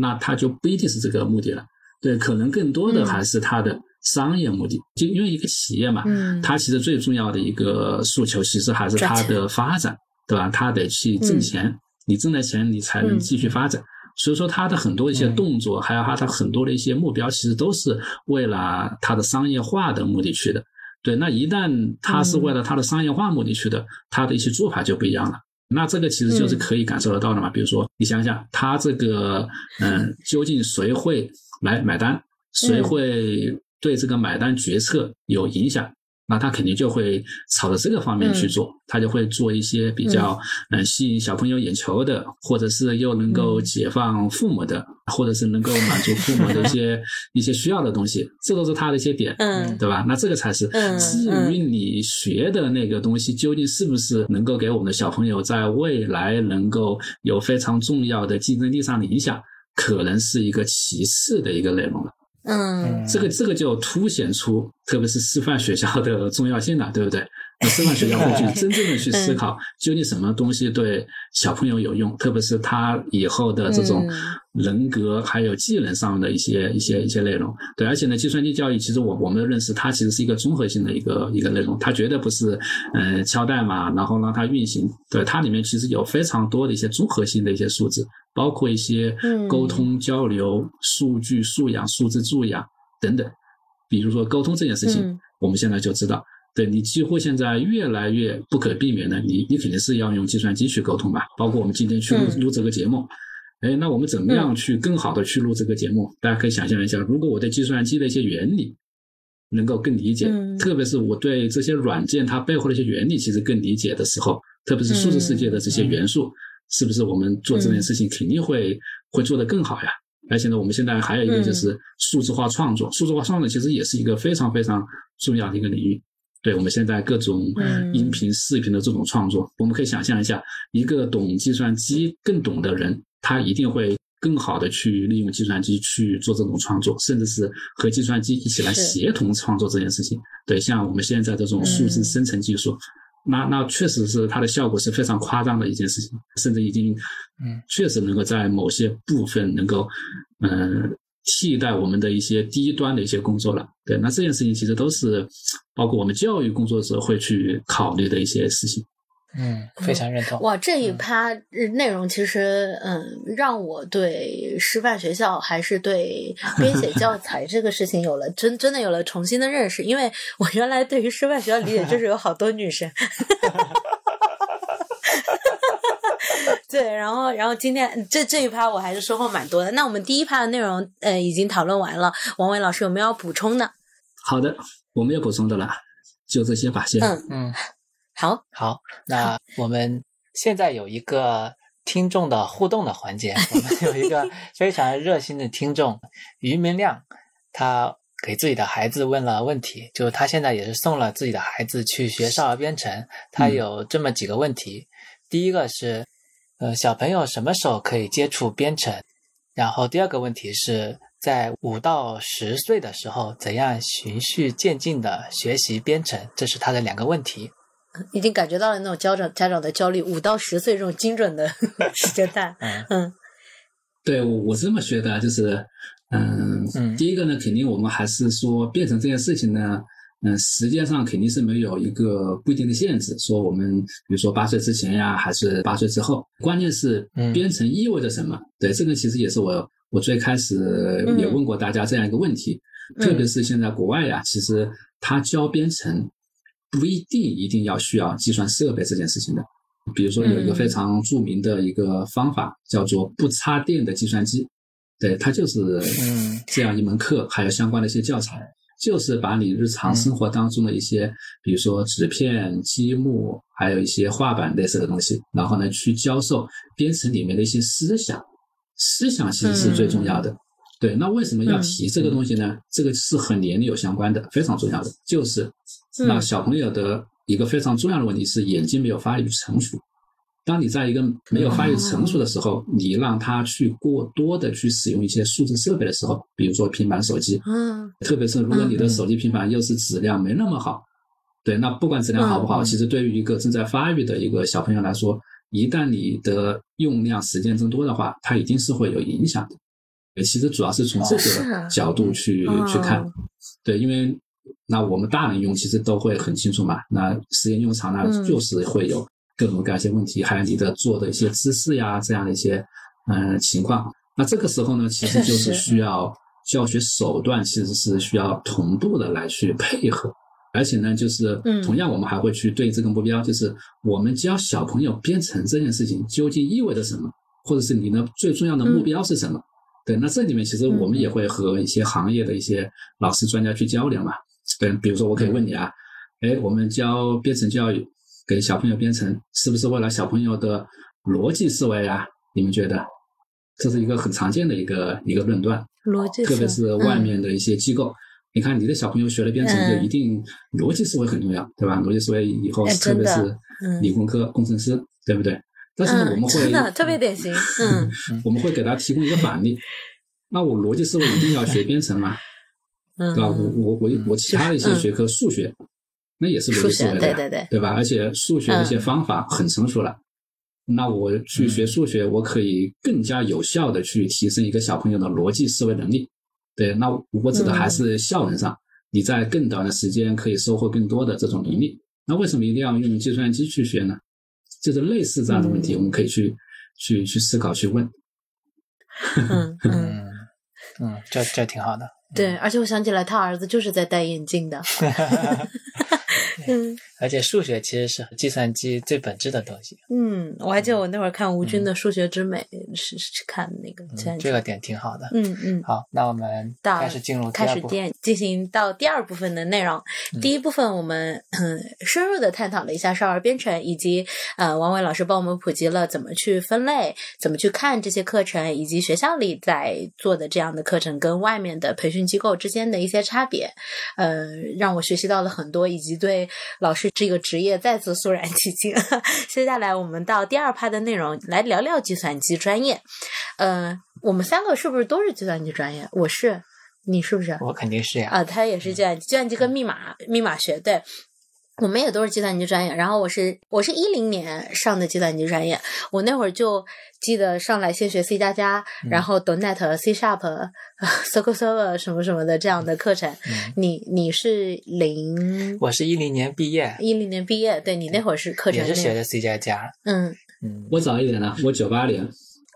那它就不一定是这个目的了。对，可能更多的还是它的商业目的。就因为一个企业嘛，它其实最重要的一个诉求，其实还是它的发展，对吧？它得去挣钱。你挣的钱，你才能继续发展。所以说，他的很多一些动作，还有他他很多的一些目标，其实都是为了他的商业化的目的去的。对，那一旦他是为了他的商业化目的去的，他的一些做法就不一样了。那这个其实就是可以感受得到的嘛。比如说，你想想，他这个嗯，究竟谁会来买单？谁会对这个买单决策有影响？那他肯定就会朝着这个方面去做，他就会做一些比较嗯吸引小朋友眼球的，或者是又能够解放父母的，或者是能够满足父母的一些 一些需要的东西，这都是他的一些点，嗯，对吧？那这个才是。至于你学的那个东西究竟是不是能够给我们的小朋友在未来能够有非常重要的竞争力上的影响，可能是一个其次的一个内容了。嗯，这个这个就凸显出，特别是师范学校的重要性了，对不对？那师范学校会去真正的去思考，究竟什么东西对小朋友有用，特别是他以后的这种人格还有技能上的一些一些一些内容。对，而且呢，计算机教育其实我我们的认识，它其实是一个综合性的一个一个内容，它绝对不是嗯敲代码然后让它运行。对，它里面其实有非常多的一些综合性的一些素质。包括一些沟通交流、数据素养、数字素养等等。比如说沟通这件事情，我们现在就知道，对你几乎现在越来越不可避免的，你你肯定是要用计算机去沟通吧？包括我们今天去录录这个节目，哎，那我们怎么样去更好的去录这个节目？大家可以想象一下，如果我对计算机的一些原理能够更理解，特别是我对这些软件它背后的一些原理其实更理解的时候，特别是数字世界的这些元素。是不是我们做这件事情肯定会会做得更好呀？而且呢，我们现在还有一个就是数字化创作，数字化创作其实也是一个非常非常重要的一个领域。对我们现在各种音频、视频的这种创作，我们可以想象一下，一个懂计算机更懂的人，他一定会更好的去利用计算机去做这种创作，甚至是和计算机一起来协同创作这件事情。对，像我们现在这种数字生成技术。那那确实是它的效果是非常夸张的一件事情，甚至已经，嗯，确实能够在某些部分能够，嗯，替代我们的一些低端的一些工作了。对，那这件事情其实都是包括我们教育工作者会去考虑的一些事情。嗯，非常认同。哇，这一趴内容其实，嗯，让我对师范学校还是对编写教材这个事情有了 真真的有了重新的认识。因为我原来对于师范学校理解就是有好多女生。对，然后，然后今天这这一趴我还是收获蛮多的。那我们第一趴的内容，呃，已经讨论完了。王伟老师有没有要补充的？好的，我没有补充的了，就这些吧，先。嗯嗯。好好，那我们现在有一个听众的互动的环节，我们有一个 非常热心的听众于明亮，他给自己的孩子问了问题，就是他现在也是送了自己的孩子去学少儿编程，他有这么几个问题，第一个是，呃，小朋友什么时候可以接触编程？然后第二个问题是在五到十岁的时候，怎样循序渐进的学习编程？这是他的两个问题。已经感觉到了那种家长家长的焦虑，五到十岁这种精准的 时间段。嗯，对我我是这么觉得，就是，嗯，第一个呢，肯定我们还是说编程这件事情呢，嗯，时间上肯定是没有一个固定的限制，说我们比如说八岁之前呀，还是八岁之后，关键是编程意味着什么？对，这个其实也是我我最开始也问过大家这样一个问题，特别是现在国外呀，其实他教编程。不一定一定要需要计算设备这件事情的，比如说有一个非常著名的一个方法叫做不插电的计算机，对，它就是这样一门课，还有相关的一些教材，就是把你日常生活当中的一些，比如说纸片、积木，还有一些画板类似的东西，然后呢去教授编程里面的一些思想，思想其实是最重要的。对，那为什么要提这个东西呢？这个是和年龄有相关的，非常重要的，就是那小朋友的一个非常重要的问题是眼睛没有发育成熟。当你在一个没有发育成熟的时候，你让他去过多的去使用一些数字设备的时候，比如说平板手机，嗯，特别是如果你的手机平板又是质量没那么好，对，那不管质量好不好，其实对于一个正在发育的一个小朋友来说，一旦你的用量时间增多的话，它一定是会有影响的。其实主要是从这个角度去去看，对，因为那我们大人用其实都会很清楚嘛。那时间用长了，就是会有各种各样一些问题，还有你的做的一些姿势呀，这样的一些嗯情况。那这个时候呢，其实就是需要教学手段，其实是需要同步的来去配合。而且呢，就是同样我们还会去对这个目标，就是我们教小朋友编程这件事情究竟意味着什么，或者是你的最重要的目标是什么？对，那这里面其实我们也会和一些行业的一些老师专家去交流嘛。对，比如说我可以问你啊，哎，我们教编程教育给小朋友编程，是不是为了小朋友的逻辑思维啊？你们觉得？这是一个很常见的一个一个论断，逻辑，特别是外面的一些机构。你看，你的小朋友学了编程，就一定逻辑思维很重要，对吧？逻辑思维以后，特别是理工科工程师，对不对？但是呢，我们会真的特别典型，嗯，我们会给他提供一个反例。那我逻辑思维一定要学编程吗？对吧？我我我我其他的一些学科，数学那也是逻辑思维的，对对对，对吧？而且数学的一些方法很成熟了。那我去学数学，我可以更加有效的去提升一个小朋友的逻辑思维能力。对，那我指的还是效能上，你在更短的时间可以收获更多的这种能力。那为什么一定要用计算机去学呢？就是类似这样的问题，我们可以去去去思考去问。嗯嗯嗯，这这挺好的。对，而且我想起来，他儿子就是在戴眼镜的。嗯，而且数学其实是计算机最本质的东西。嗯，我还记得我那会儿看吴军的《数学之美》，是是看那个。这个点挺好的。嗯嗯。好，那我们开始进入开始电进行到第二部分的内容。第一部分我们深入的探讨了一下少儿编程，以及呃王伟老师帮我们普及了怎么去分类，怎么去看这些课程，以及学校里在做的这样的课程跟外面的培训机构之间的一些差别。呃，让我学习到了很多，以及对。老师这个职业再次肃然起敬。接下来我们到第二趴的内容，来聊聊计算机专业。呃，我们三个是不是都是计算机专业？我是，你是不是？我肯定是呀。啊，他也是计算机，计算机跟密码、密码学，对。我们也都是计算机专业，然后我是我是一零年上的计算机专业，我那会儿就记得上来先学 C 加加，然后 .NET、C Sharp、SQL Server 什么什么的这样的课程。你你是零？我是一零年毕业。一零年毕业，对你那会儿是课程也是学的 C 加加。嗯嗯，我早一点呢，我九八年。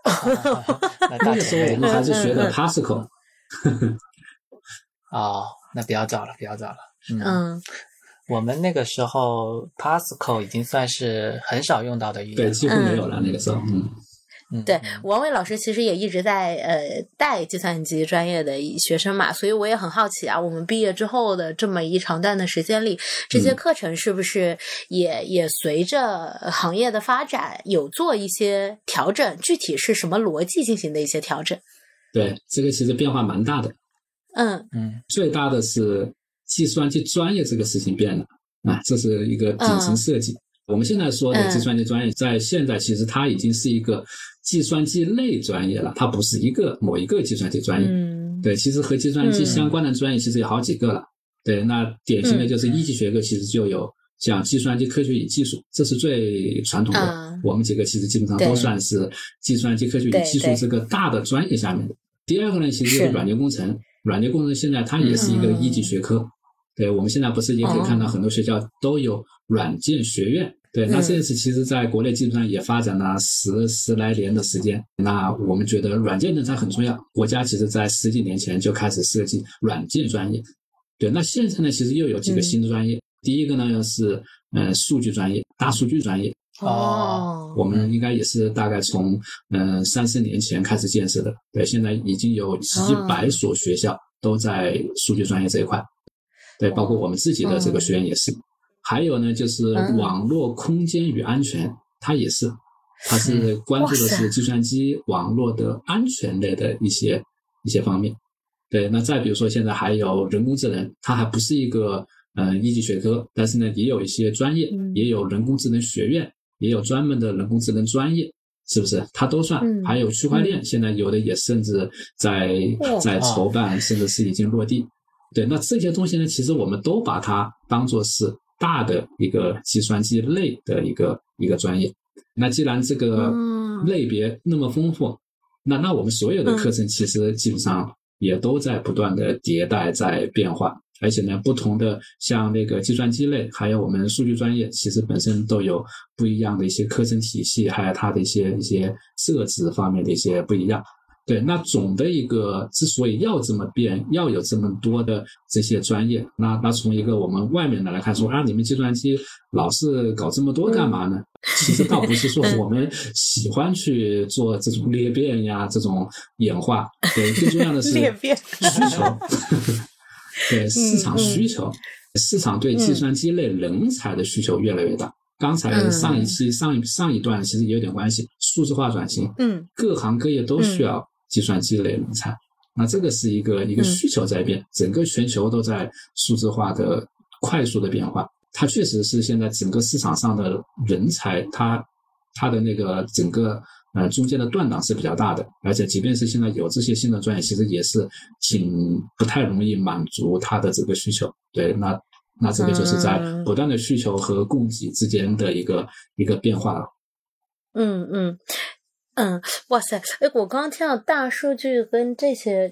那个 时候我们还是学的 Pascal。哦，那比较早了，比较早了。嗯。我们那个时候，Pascal 已经算是很少用到的语言，对，几乎没有了。那个时候，嗯嗯，对，王伟老师其实也一直在呃带计算机专业的学生嘛，所以我也很好奇啊，我们毕业之后的这么一长段的时间里，这些课程是不是也也随着行业的发展有做一些调整？具体是什么逻辑进行的一些调整？对，这个其实变化蛮大的。嗯嗯，最大的是。计算机专业这个事情变了啊，这是一个顶层设计。我们现在说的计算机专业，在现在其实它已经是一个计算机类专业了，它不是一个某一个计算机专业。对，其实和计算机相关的专业其实有好几个了。对，那典型的就是一级学科，其实就有像计算机科学与技术，这是最传统的。我们几个其实基本上都算是计算机科学与技术这个大的专业下面的。第二个呢，其实就是软件工程，软件工程现在它也是一个一级学科。对，我们现在不是也可以看到很多学校都有软件学院。对，那这件事其实在国内基本上也发展了十十来年的时间。那我们觉得软件人才很重要，国家其实在十几年前就开始设计软件专业。对，那现在呢，其实又有几个新的专业。第一个呢是嗯数据专业，大数据专业。哦，我们应该也是大概从嗯三四年前开始建设的。对，现在已经有几百所学校都在数据专业这一块。对，包括我们自己的这个学院也是，还有呢，就是网络空间与安全，它也是，它是关注的是计算机网络的安全类的一些一些方面。对，那再比如说现在还有人工智能，它还不是一个呃一级学科，但是呢，也有一些专业，也有人工智能学院，也有专门的人工智能专业，是不是？它都算。还有区块链，现在有的也甚至在在筹办，甚至是已经落地。对，那这些东西呢，其实我们都把它当做是大的一个计算机类的一个一个专业。那既然这个类别那么丰富，那那我们所有的课程其实基本上也都在不断的迭代，在变化。而且呢，不同的像那个计算机类，还有我们数据专业，其实本身都有不一样的一些课程体系，还有它的一些一些设置方面的一些不一样。对，那总的一个之所以要这么变，要有这么多的这些专业，那那从一个我们外面的来看，说啊，你们计算机老是搞这么多干嘛呢？其实倒不是说 我们喜欢去做这种裂变呀，这种演化，对，最重要的是裂变。需求，对市场需求，市场对计算机类人才的需求越来越大。刚才上一期上一上一段其实也有点关系，数字化转型，嗯，各行各业都需要。计算机类人才，那这个是一个一个需求在变，整个全球都在数字化的快速的变化。它确实是现在整个市场上的人才，它它的那个整个呃中间的断档是比较大的，而且即便是现在有这些新的专业，其实也是挺不太容易满足它的这个需求。对，那那这个就是在不断的需求和供给之间的一个一个变化了。嗯嗯。嗯，哇塞！哎，我刚刚听到大数据跟这些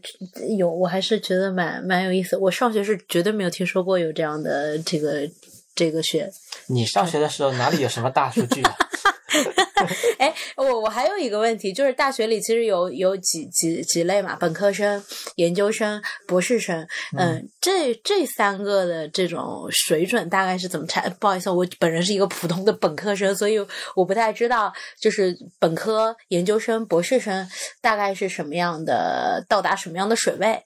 有，我还是觉得蛮蛮有意思。我上学是绝对没有听说过有这样的这个这个学。你上学的时候哪里有什么大数据啊？哎，我我还有一个问题，就是大学里其实有有几几几类嘛，本科生、研究生、博士生，嗯，这这三个的这种水准大概是怎么差？不好意思，我本人是一个普通的本科生，所以我不太知道，就是本科、研究生、博士生大概是什么样的，到达什么样的水位。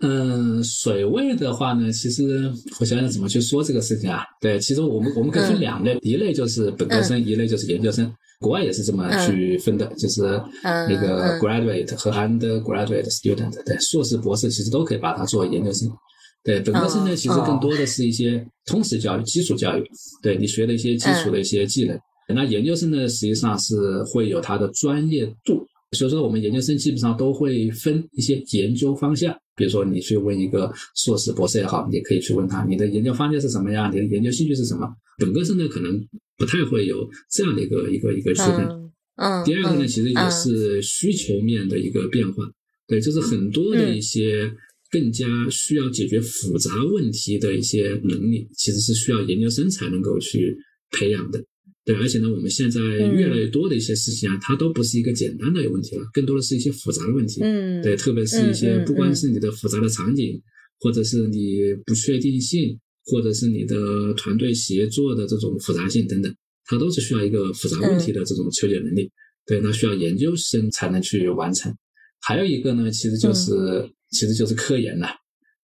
嗯，水位的话呢，其实我想想怎么去说这个事情啊？对，其实我们我们可以分两类，一类就是本科生，一类就是研究生。国外也是这么去分的，就是那个 graduate 和 undergraduate student。对，硕士、博士其实都可以把它做研究生。对，本科生呢，其实更多的是一些通识教育、基础教育，对你学的一些基础的一些技能。那研究生呢，实际上是会有它的专业度。所以说，我们研究生基本上都会分一些研究方向。比如说，你去问一个硕士、博士也好，你可以去问他，你的研究方向是什么呀？你的研究兴趣是什么？本科生呢，可能不太会有这样的一个一个一个区分。嗯。第二个呢，其实也是需求面的一个变化。对，就是很多的一些更加需要解决复杂问题的一些能力，其实是需要研究生才能够去培养的。对，而且呢，我们现在越来越多的一些事情啊，它都不是一个简单的问题了，更多的是一些复杂的问题。嗯，对，特别是一些不光是你的复杂的场景，或者是你不确定性，或者是你的团队协作的这种复杂性等等，它都是需要一个复杂问题的这种求解能力。对，那需要研究生才能去完成。还有一个呢，其实就是其实就是科研了。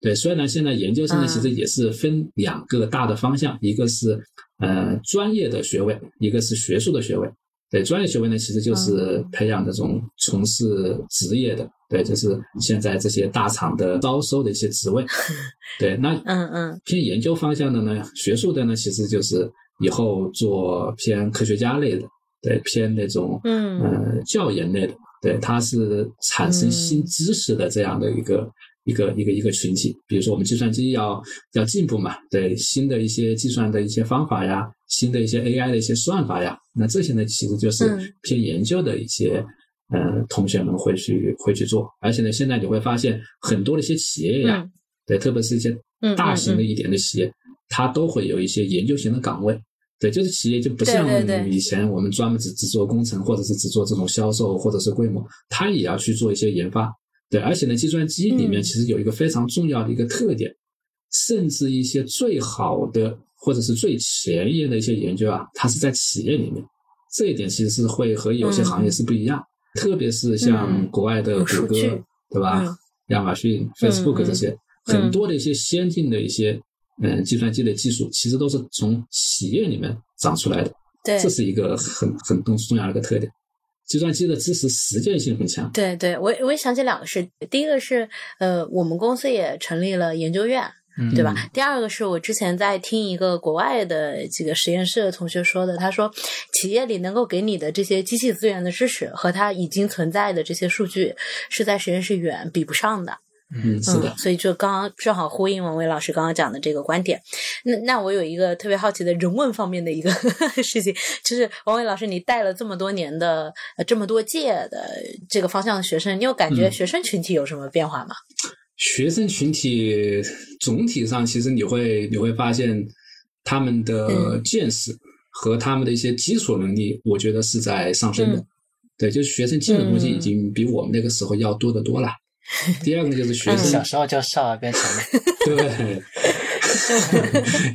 对，所以呢现在研究生呢，其实也是分两个大的方向，一个是。呃，专业的学位，一个是学术的学位。对，专业学位呢，其实就是培养这种从事职业的，对，就是现在这些大厂的招收的一些职位。对，那嗯嗯，偏研究方向的呢，学术的呢，其实就是以后做偏科学家类的，对，偏那种嗯呃教研类的，对，它是产生新知识的这样的一个。一个一个一个群体，比如说我们计算机要要进步嘛，对新的一些计算的一些方法呀，新的一些 AI 的一些算法呀，那这些呢其实就是偏研究的一些呃同学们会去会去做，而且呢现在你会发现很多的一些企业呀，对，特别是一些大型的一点的企业，它都会有一些研究型的岗位，对，就是企业就不像以前我们专门只只做工程或者是只做这种销售或者是规模，它也要去做一些研发。对，而且呢，计算机里面其实有一个非常重要的一个特点，甚至一些最好的或者是最前沿的一些研究啊，它是在企业里面。这一点其实是会和有些行业是不一样，特别是像国外的谷歌，对吧？亚马逊、Facebook 这些很多的一些先进的一些嗯计算机的技术，其实都是从企业里面长出来的。对，这是一个很很重重要的一个特点。计算机的知识实践性很强。对对，我我也想起两个事，第一个是呃，我们公司也成立了研究院，对吧？第二个是我之前在听一个国外的几个实验室的同学说的，他说企业里能够给你的这些机器资源的支持和它已经存在的这些数据，是在实验室远比不上的。嗯，是的，所以就刚刚正好呼应王伟老师刚刚讲的这个观点。那那我有一个特别好奇的人文方面的一个 事情，就是王伟老师，你带了这么多年的呃这么多届的这个方向的学生，你有感觉学生群体有什么变化吗？学生群体总体上，其实你会你会发现他们的见识和他们的一些基础能力，我觉得是在上升的。对，就是学生基本东西已经比我们那个时候要多得多了。第二个呢，就是学生小时候就少儿编程了，对，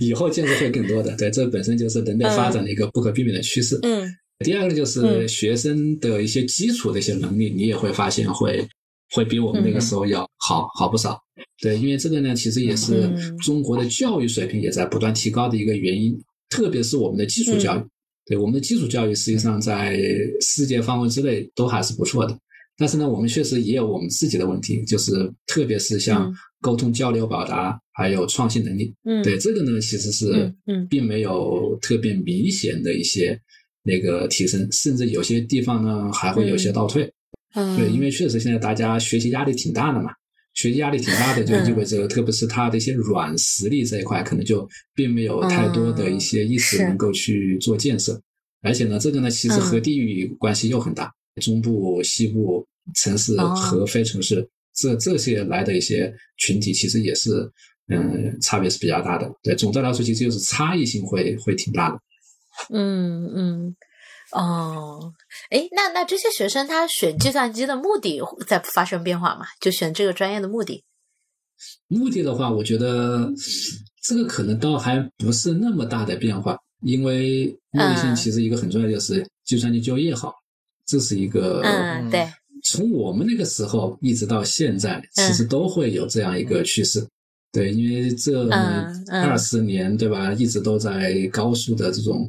以后见识会更多的。对，这本身就是人类发展的一个不可避免的趋势。嗯。第二个就是学生的一些基础的一些能力，你也会发现会会比我们那个时候要好好不少。对，因为这个呢，其实也是中国的教育水平也在不断提高的一个原因，特别是我们的基础教育。对，我们的基础教育实际上在世界范围之内都还是不错的。但是呢，我们确实也有我们自己的问题，就是特别是像沟通交流表达还有创新能力。嗯，对这个呢，其实是并没有特别明显的一些。那个提升，甚至有些地方呢还会有些倒退。嗯，对，因为确实现在大家学习压力挺大的嘛，学习压力挺大的，就意味着特别是他的一些软实力这一块，可能就并没有太多的一些意识能够去做建设。而且呢，这个呢其实和地域关系又很大，中部、西部城市和非城市这这些来的一些群体，其实也是嗯差别是比较大的。对，总的来说，其实就是差异性会会挺大的。嗯嗯哦，哎，那那这些学生他选计算机的目的在发生变化吗？就选这个专业的目的？目的的话，我觉得这个可能倒还不是那么大的变化，因为目的性其实一个很重要就是计算机就业好，这是一个嗯对。从我们那个时候一直到现在，其实都会有这样一个趋势。对，因为这二十年，对吧，一直都在高速的这种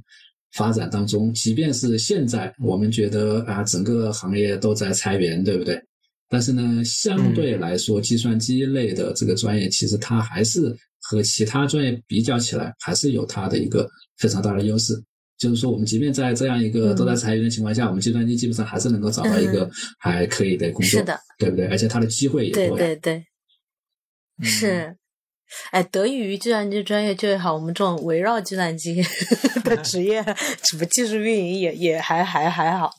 发展当中。即便是现在，我们觉得啊，整个行业都在裁员，对不对？但是呢，相对来说，计算机类的这个专业，其实它还是和其他专业比较起来，还是有它的一个非常大的优势。就是说，我们即便在这样一个都在裁员的情况下，我们计算机基本上还是能够找到一个还可以的工作，是的，对不对？而且它的机会也多。对对对，是。哎，得益于计算机专业就业好，我们这种围绕计算机 的职业，什么技术运营也也还还还好。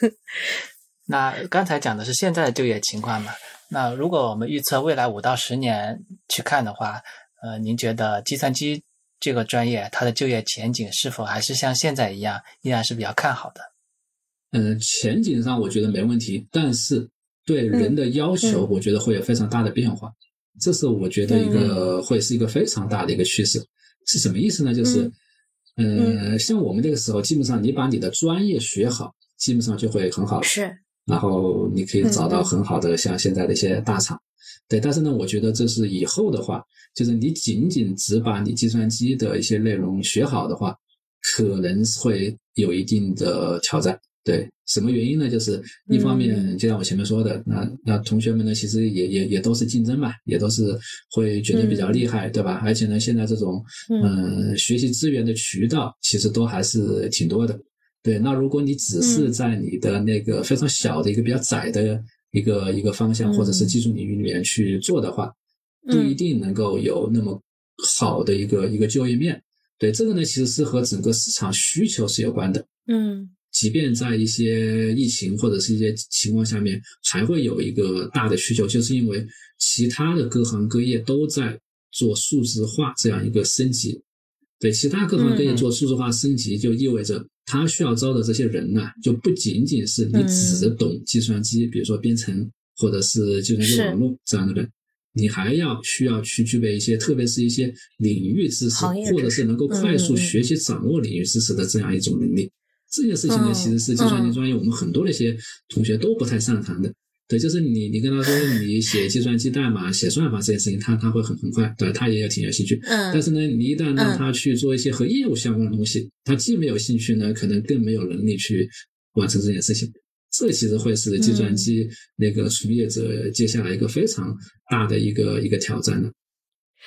那刚才讲的是现在的就业情况嘛？那如果我们预测未来五到十年去看的话，呃，您觉得计算机这个专业它的就业前景是否还是像现在一样，依然是比较看好的？嗯，前景上我觉得没问题，但是对人的要求，我觉得会有非常大的变化。这是我觉得一个会是一个非常大的一个趋势，是什么意思呢？就是，嗯，像我们那个时候，基本上你把你的专业学好，基本上就会很好是，然后你可以找到很好的像现在的一些大厂，对。但是呢，我觉得这是以后的话，就是你仅仅只把你计算机的一些内容学好的话，可能会有一定的挑战。对，什么原因呢？就是一方面，就像我前面说的，那那同学们呢，其实也也也都是竞争嘛，也都是会觉得比较厉害，对吧？而且呢，现在这种嗯学习资源的渠道，其实都还是挺多的。对，那如果你只是在你的那个非常小的一个比较窄的一个一个方向，或者是技术领域里面去做的话，不一定能够有那么好的一个一个就业面。对，这个呢，其实是和整个市场需求是有关的。嗯。即便在一些疫情或者是一些情况下面，还会有一个大的需求，就是因为其他的各行各业都在做数字化这样一个升级。对，其他各行各业做数字化升级，就意味着他需要招的这些人呢，就不仅仅是你只懂计算机，比如说编程或者是计算机网络这样的人，你还要需要去具备一些，特别是一些领域知识，或者是能够快速学习掌握领域知识的这样一种能力。这件事情呢，其实是计算机专业我们很多的一些同学都不太擅长的。对，就是你你跟他说你写计算机代码、写算法这件事情，他他会很很快，对他也有挺有兴趣。嗯。但是呢，你一旦让他去做一些和业务相关的东西，他既没有兴趣呢，可能更没有能力去完成这件事情。这其实会是计算机那个从业者接下来一个非常大的一个一个挑战的。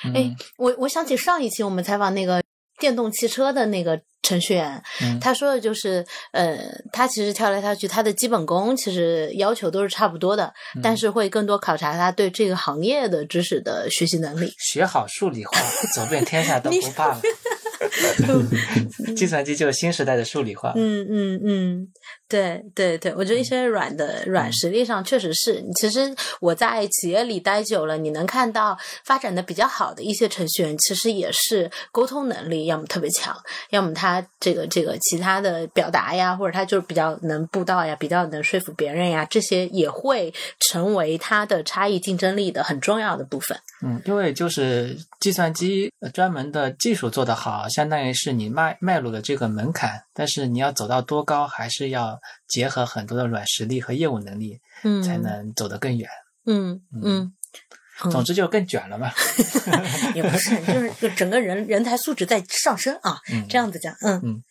哎，我我想起上一期我们采访那个电动汽车的那个。程序员，他说的就是，呃，他其实跳来跳去，他的基本功其实要求都是差不多的，但是会更多考察他对这个行业的知识的学习能力。学好数理化，走遍天下都不怕了。计算机就是新时代的数理化。嗯嗯嗯，对对对，我觉得一些软的软实力上确实是。其实我在企业里待久了，你能看到发展的比较好的一些程序员，其实也是沟通能力要么特别强，要么他这个这个其他的表达呀，或者他就是比较能布道呀，比较能说服别人呀，这些也会成为他的差异竞争力的很重要的部分。嗯，因为就是计算机专门的技术做得好，相当于是你迈迈入了这个门槛，但是你要走到多高，还是要结合很多的软实力和业务能力，嗯，才能走得更远。嗯嗯，总之就更卷了嘛。也不是，就是就整个人人才素质在上升啊，这样子讲，嗯嗯，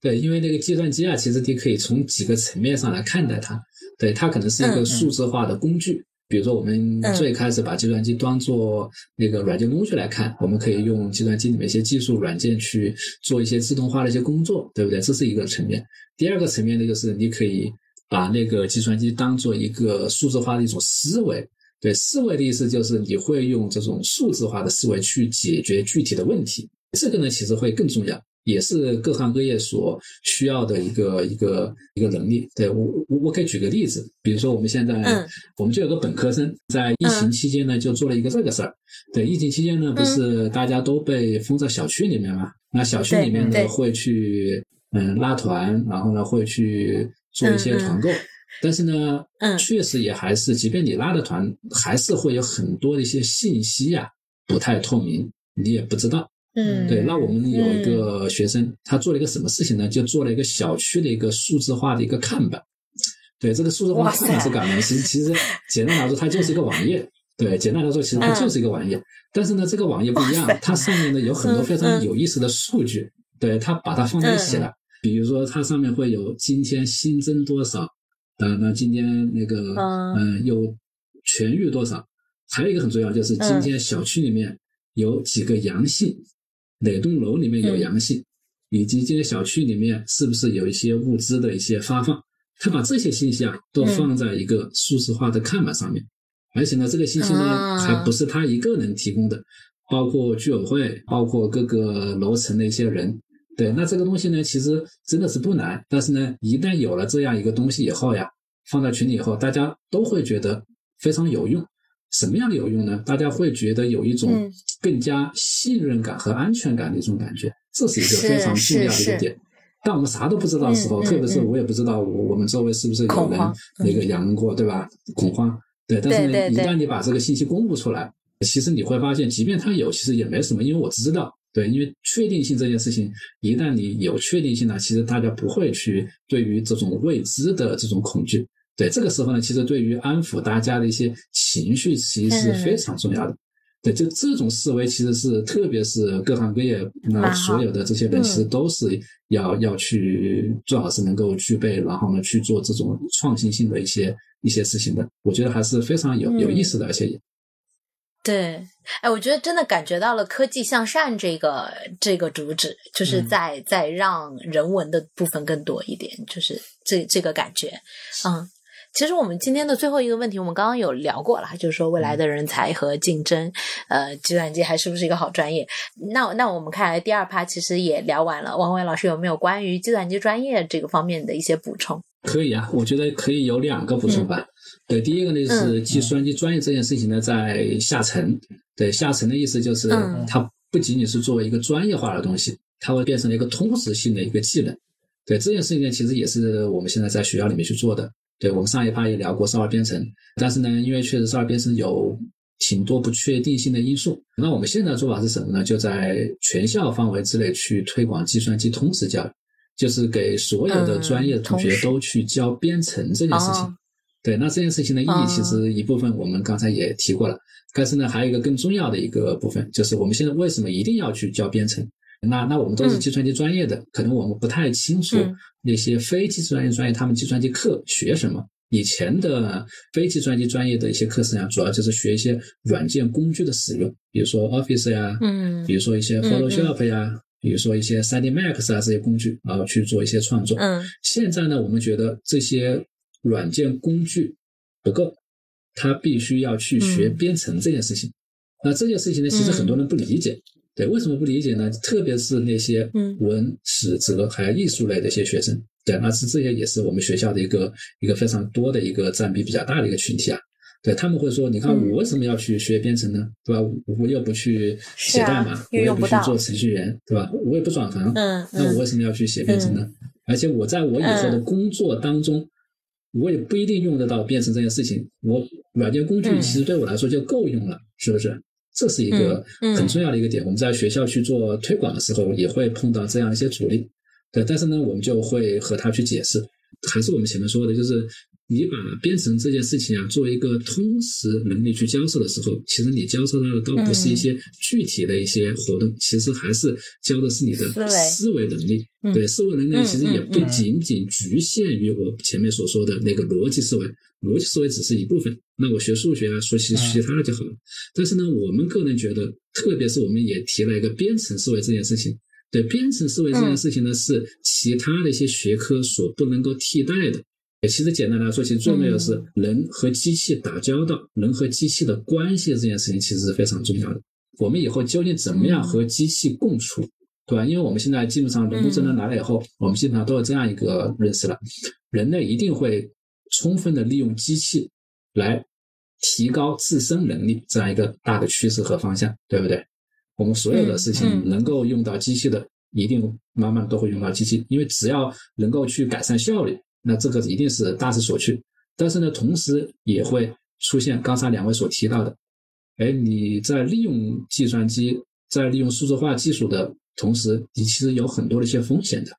对，因为那个计算机啊，其实你可以从几个层面上来看待它，对，它可能是一个数字化的工具。比如说，我们最开始把计算机当做那个软件工具来看，我们可以用计算机里面一些技术软件去做一些自动化的一些工作，对不对？这是一个层面。第二个层面呢，就是你可以把那个计算机当做一个数字化的一种思维。对，思维的意思就是你会用这种数字化的思维去解决具体的问题。这个呢，其实会更重要。也是各行各业所需要的一个一个一个能力。对我我我可以举个例子，比如说我们现在，我们就有个本科生在疫情期间呢，就做了一个这个事儿。对，疫情期间呢，不是大家都被封在小区里面嘛？那小区里面呢，会去嗯拉团，然后呢会去做一些团购。但是呢，确实也还是，即便你拉的团，还是会有很多的一些信息呀不太透明，你也不知道。嗯，对，那我们有一个学生，他做了一个什么事情呢？就做了一个小区的一个数字化的一个看板。对，这个数字化看板是干嘛？其实其实 简单来说，它就是一个网页。对，简单来说，其实它就是一个网页。但是呢，这个网页不一样，它上面呢有很多非常有意思的数据。对，它把它放在一起了。比如说，它上面会有今天新增多少，呃，那今天那个嗯有痊愈多少？还有一个很重要，就是今天小区里面有几个阳性。哪栋楼里面有阳性，以及这些小区里面是不是有一些物资的一些发放？他把这些信息啊都放在一个数字化的看板上面，而且呢，这个信息呢还不是他一个人提供的，包括居委会，包括各个楼层的一些人。对，那这个东西呢，其实真的是不难，但是呢，一旦有了这样一个东西以后呀，放在群里以后，大家都会觉得非常有用。什么样的有用呢？大家会觉得有一种更加信任感和安全感的一种感觉，这是一个非常重要的一个点。当我们啥都不知道的时候，特别是我也不知道我我们周围是不是有人那个阳过，对吧？恐慌，对。但是呢，一旦你把这个信息公布出来，其实你会发现，即便他有，其实也没什么，因为我知道，对，因为确定性这件事情，一旦你有确定性了，其实大家不会去对于这种未知的这种恐惧。对这个时候呢，其实对于安抚大家的一些情绪，其实是非常重要的。对，就这种思维，其实是特别是各行各业那所有的这些人，其实都是要要去最好是能够具备，然后呢去做这种创新性的一些一些事情的。我觉得还是非常有有意思的，而且也对，哎，我觉得真的感觉到了科技向善这个这个主旨，就是在在让人文的部分更多一点，就是这这个感觉，嗯。其实我们今天的最后一个问题，我们刚刚有聊过了，就是说未来的人才和竞争，呃，计算机还是不是一个好专业？那那我们看来第二趴其实也聊完了。王伟老师有没有关于计算机专业这个方面的一些补充？可以啊，我觉得可以有两个补充吧。对，第一个呢是计算机专业这件事情呢在下沉。对，下沉的意思就是它不仅仅是作为一个专业化的东西，它会变成了一个通识性的一个技能。对，这件事情呢其实也是我们现在在学校里面去做的。对我们上一趴也聊过少儿编程，但是呢，因为确实少儿编程有挺多不确定性的因素，那我们现在的做法是什么呢？就在全校范围之内去推广计算机通识教育，就是给所有的专业同学都去教编程这件事情。对，那这件事情的意义其实一部分我们刚才也提过了，但是呢，还有一个更重要的一个部分，就是我们现在为什么一定要去教编程？那那我们都是计算机专业的，可能我们不太清楚那些非计算机专业他们计算机课学什么。以前的非计算机专业的一些课程啊，主要就是学一些软件工具的使用，比如说 Office 呀，嗯，比如说一些 Photoshop 呀，比如说一些 3D Max 啊这些工具啊去做一些创作。嗯，现在呢，我们觉得这些软件工具不够，他必须要去学编程这件事情。那这件事情呢，其实很多人不理解。对，为什么不理解呢？特别是那些文史哲还有艺术类的一些学生，对，那是这些也是我们学校的一个一个非常多的一个占比比较大的一个群体啊。对他们会说，你看我为什么要去学编程呢？对吧？我又不去写代码，我又不去做程序员，对吧？我也不转行，嗯，那我为什么要去写编程呢？而且我在我以后的工作当中，我也不一定用得到编程这件事情。我软件工具其实对我来说就够用了，是不是？这是一个很重要的一个点。我们在学校去做推广的时候，也会碰到这样一些阻力。对，但是呢，我们就会和他去解释，还是我们前面说的，就是。你把编程这件事情啊，作为一个通识能力去教授的时候，其实你教授到的倒不是一些具体的一些活动，其实还是教的是你的思维能力。对，思维能力其实也不仅仅局限于我前面所说的那个逻辑思维，逻辑思维只是一部分。那我学数学啊，学习其他的就好了。但是呢，我们个人觉得，特别是我们也提了一个编程思维这件事情。对，编程思维这件事情呢，是其他的一些学科所不能够替代的。其实简单来说，其实最重要的是人和机器打交道，人和机器的关系这件事情其实是非常重要的。我们以后究竟怎么样和机器共处，对吧？因为我们现在基本上人工智能来了以后，我们基本上都有这样一个认识了：人类一定会充分的利用机器来提高自身能力，这样一个大的趋势和方向，对不对？我们所有的事情能够用到机器的，一定慢慢都会用到机器，因为只要能够去改善效率。那这个一定是大势所趋，但是呢，同时也会出现刚才两位所提到的，哎，你在利用计算机，在利用数字化技术的同时，你其实有很多的一些风险的。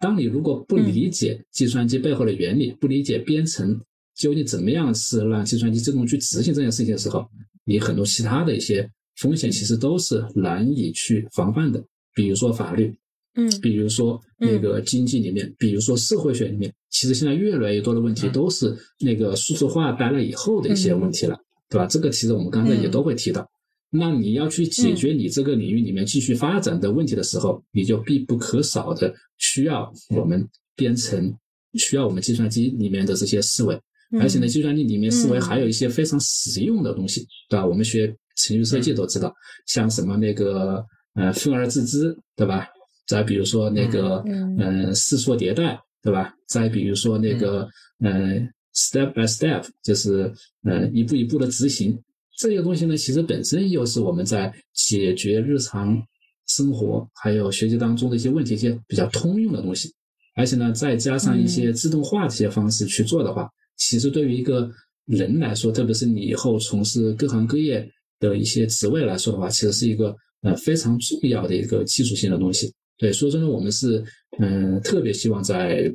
当你如果不理解计算机背后的原理，不理解编程究竟怎么样是让计算机自动去执行这件事情的时候，你很多其他的一些风险其实都是难以去防范的，比如说法律。嗯，比如说那个经济里面，比如说社会学里面，其实现在越来越多的问题都是那个数字化带来以后的一些问题了，对吧？这个其实我们刚才也都会提到。那你要去解决你这个领域里面继续发展的问题的时候，你就必不可少的需要我们编程，需要我们计算机里面的这些思维，而且呢，计算机里面思维还有一些非常实用的东西，对吧？我们学程序设计都知道，像什么那个呃分而治之，对吧？再比如说那个，嗯，试错迭代，对吧？再比如说那个，嗯，step by step，就是嗯，一步一步的执行这些东西呢，其实本身又是我们在解决日常生活还有学习当中的一些问题，一些比较通用的东西。而且呢，再加上一些自动化这些方式去做的话，其实对于一个人来说，特别是你以后从事各行各业的一些职位来说的话，其实是一个呃非常重要的一个技术性的东西。对，说真的，我们是嗯，特别希望在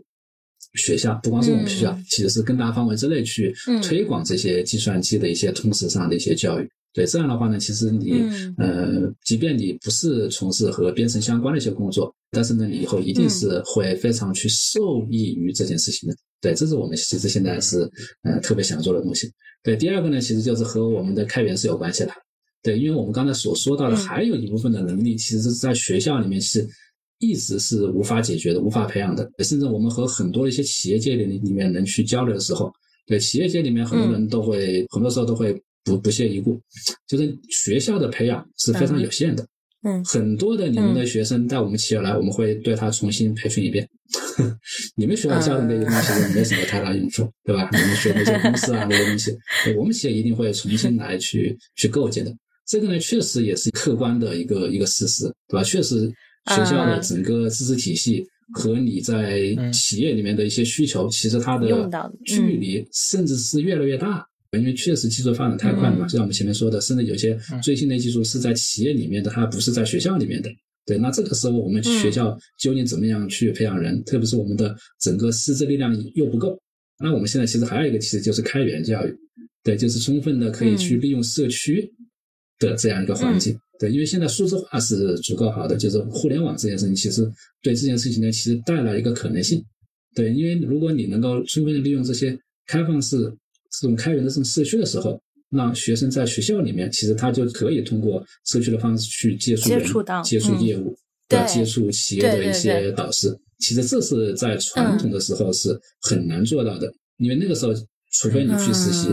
学校，不光是我们学校，其实是更大范围之内去推广这些计算机的一些通识上的一些教育。对，这样的话呢，其实你呃，即便你不是从事和编程相关的一些工作，但是呢，你以后一定是会非常去受益于这件事情的。对，这是我们其实现在是呃特别想做的东西。对，第二个呢，其实就是和我们的开源是有关系的。对，因为我们刚才所说到的，还有一部分的能力，其实是在学校里面是。一直是无法解决的，无法培养的。甚至我们和很多一些企业界里里面人去交流的时候，对企业界里面很多人都会，很多时候都会不不屑一顾，就是学校的培养是非常有限的。嗯，很多的你们的学生到我们企业来，我们会对他重新培训一遍。你们学校教的那些东西没什么太大用处，对吧？你们学那些公式啊那些东西，我们企业一定会重新来去去构建的。这个呢，确实也是客观的一个一个事实，对吧？确实。学校的整个知识体系和你在企业里面的一些需求，其实它的距离甚至是越来越大，因为确实技术发展太快了嘛。就像我们前面说的，甚至有些最新的技术是在企业里面的，它不是在学校里面的。对，那这个时候我们学校究竟怎么样去培养人？特别是我们的整个师资力量又不够，那我们现在其实还有一个其实就是开源教育，对，就是充分的可以去利用社区的这样一个环境。对，因为现在数字化是足够好的，就是互联网这件事情，其实对这件事情呢，其实带来一个可能性。对，因为如果你能够充分的利用这些开放式、这种开源的这种社区的时候，让学生在学校里面，其实他就可以通过社区的方式去接触人、接触业务、对接触企业的一些导师。其实这是在传统的时候是很难做到的，因为那个时候，除非你去实习，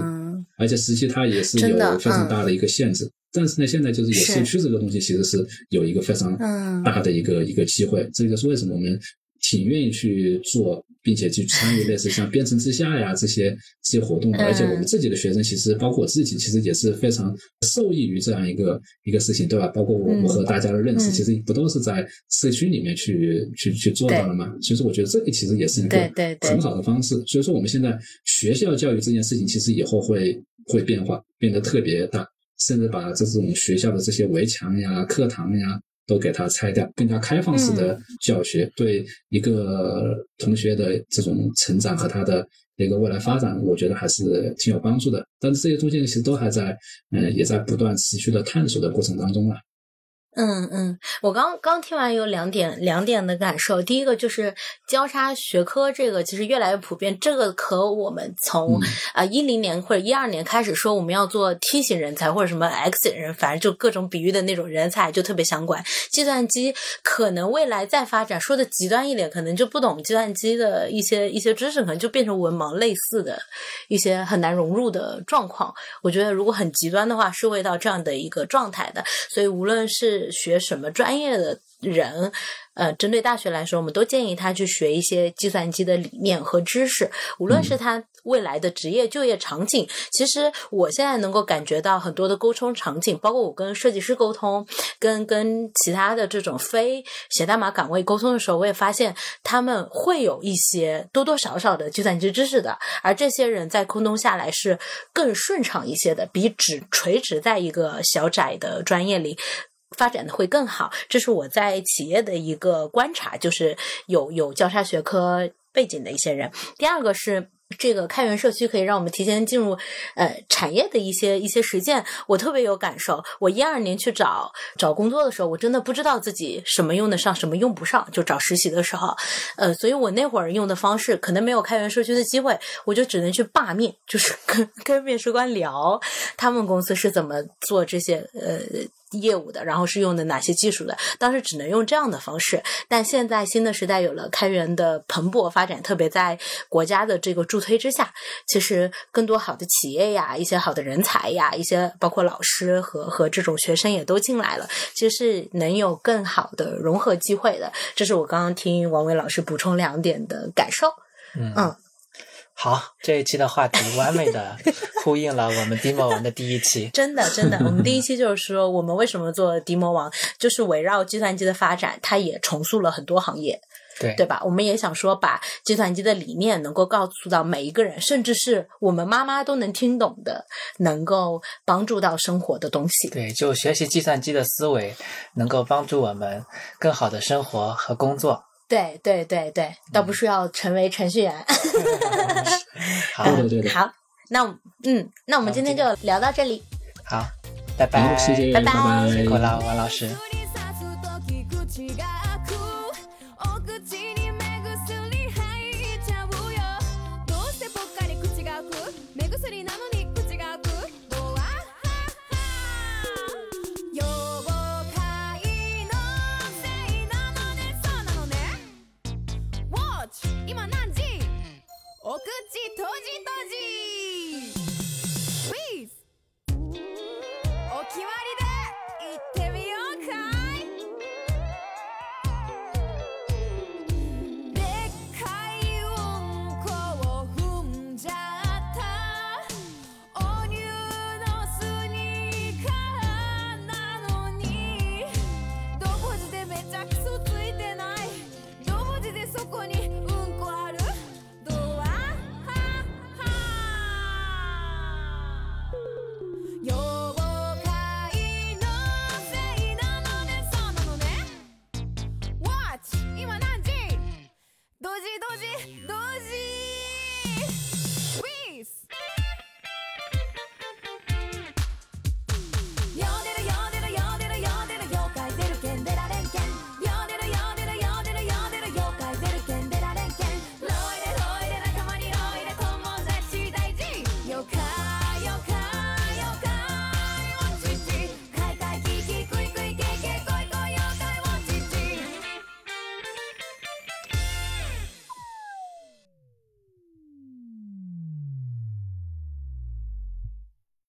而且实习它也是有非常大的一个限制。但是呢，现在就是有社区这个东西，其实是有一个非常大的一个一个机会。这就是为什么我们挺愿意去做，并且去参与类似像编程之下呀这些这些活动的。而且我们自己的学生，其实包括我自己，其实也是非常受益于这样一个一个事情，对吧？包括我们和大家的认识，其实不都是在社区里面去去去做到的吗？所以说，我觉得这个其实也是一个很好的方式。所以说，我们现在学校教育这件事情，其实以后会会变化，变得特别大。甚至把这种学校的这些围墙呀、课堂呀都给它拆掉，更加开放式的教学，对一个同学的这种成长和他的一个未来发展，我觉得还是挺有帮助的。但是这些东西其实都还在，嗯，也在不断持续的探索的过程当中啊。嗯嗯，我刚刚听完有两点两点的感受。第一个就是交叉学科这个其实越来越普遍，这个和我们从啊一零年或者一二年开始说我们要做 T 型人才或者什么 X 人，反正就各种比喻的那种人才就特别相关。计算机可能未来再发展，说的极端一点，可能就不懂计算机的一些一些知识，可能就变成文盲类似的一些很难融入的状况。我觉得如果很极端的话，是会到这样的一个状态的。所以无论是学什么专业的人，呃，针对大学来说，我们都建议他去学一些计算机的理念和知识。无论是他未来的职业就业场景，其实我现在能够感觉到很多的沟通场景，包括我跟设计师沟通，跟跟其他的这种非写代码岗位沟通的时候，我也发现他们会有一些多多少少的计算机知识的，而这些人在沟通下来是更顺畅一些的，比只垂直在一个小窄的专业里。发展的会更好，这是我在企业的一个观察，就是有有交叉学科背景的一些人。第二个是这个开源社区可以让我们提前进入呃产业的一些一些实践，我特别有感受。我一二年去找找工作的时候，我真的不知道自己什么用得上，什么用不上，就找实习的时候，呃，所以我那会儿用的方式可能没有开源社区的机会，我就只能去罢面，就是跟跟面试官聊他们公司是怎么做这些呃。业务的，然后是用的哪些技术的？当时只能用这样的方式，但现在新的时代有了开源的蓬勃发展，特别在国家的这个助推之下，其实更多好的企业呀，一些好的人才呀，一些包括老师和和这种学生也都进来了，其实是能有更好的融合机会的。这是我刚刚听王伟老师补充两点的感受。嗯。好，这一期的话题完美的呼应了我们低魔王的第一期。真的，真的，我们第一期就是说，我们为什么做低魔王，就是围绕计算机的发展，它也重塑了很多行业，对对吧？我们也想说，把计算机的理念能够告诉到每一个人，甚至是我们妈妈都能听懂的，能够帮助到生活的东西。对，就学习计算机的思维，能够帮助我们更好的生活和工作。对对对对，倒不是要成为程序员。好，对对对。好，那嗯，那我们今天就聊到这里。好，拜拜，谢谢，拜拜，辛苦了，王老师。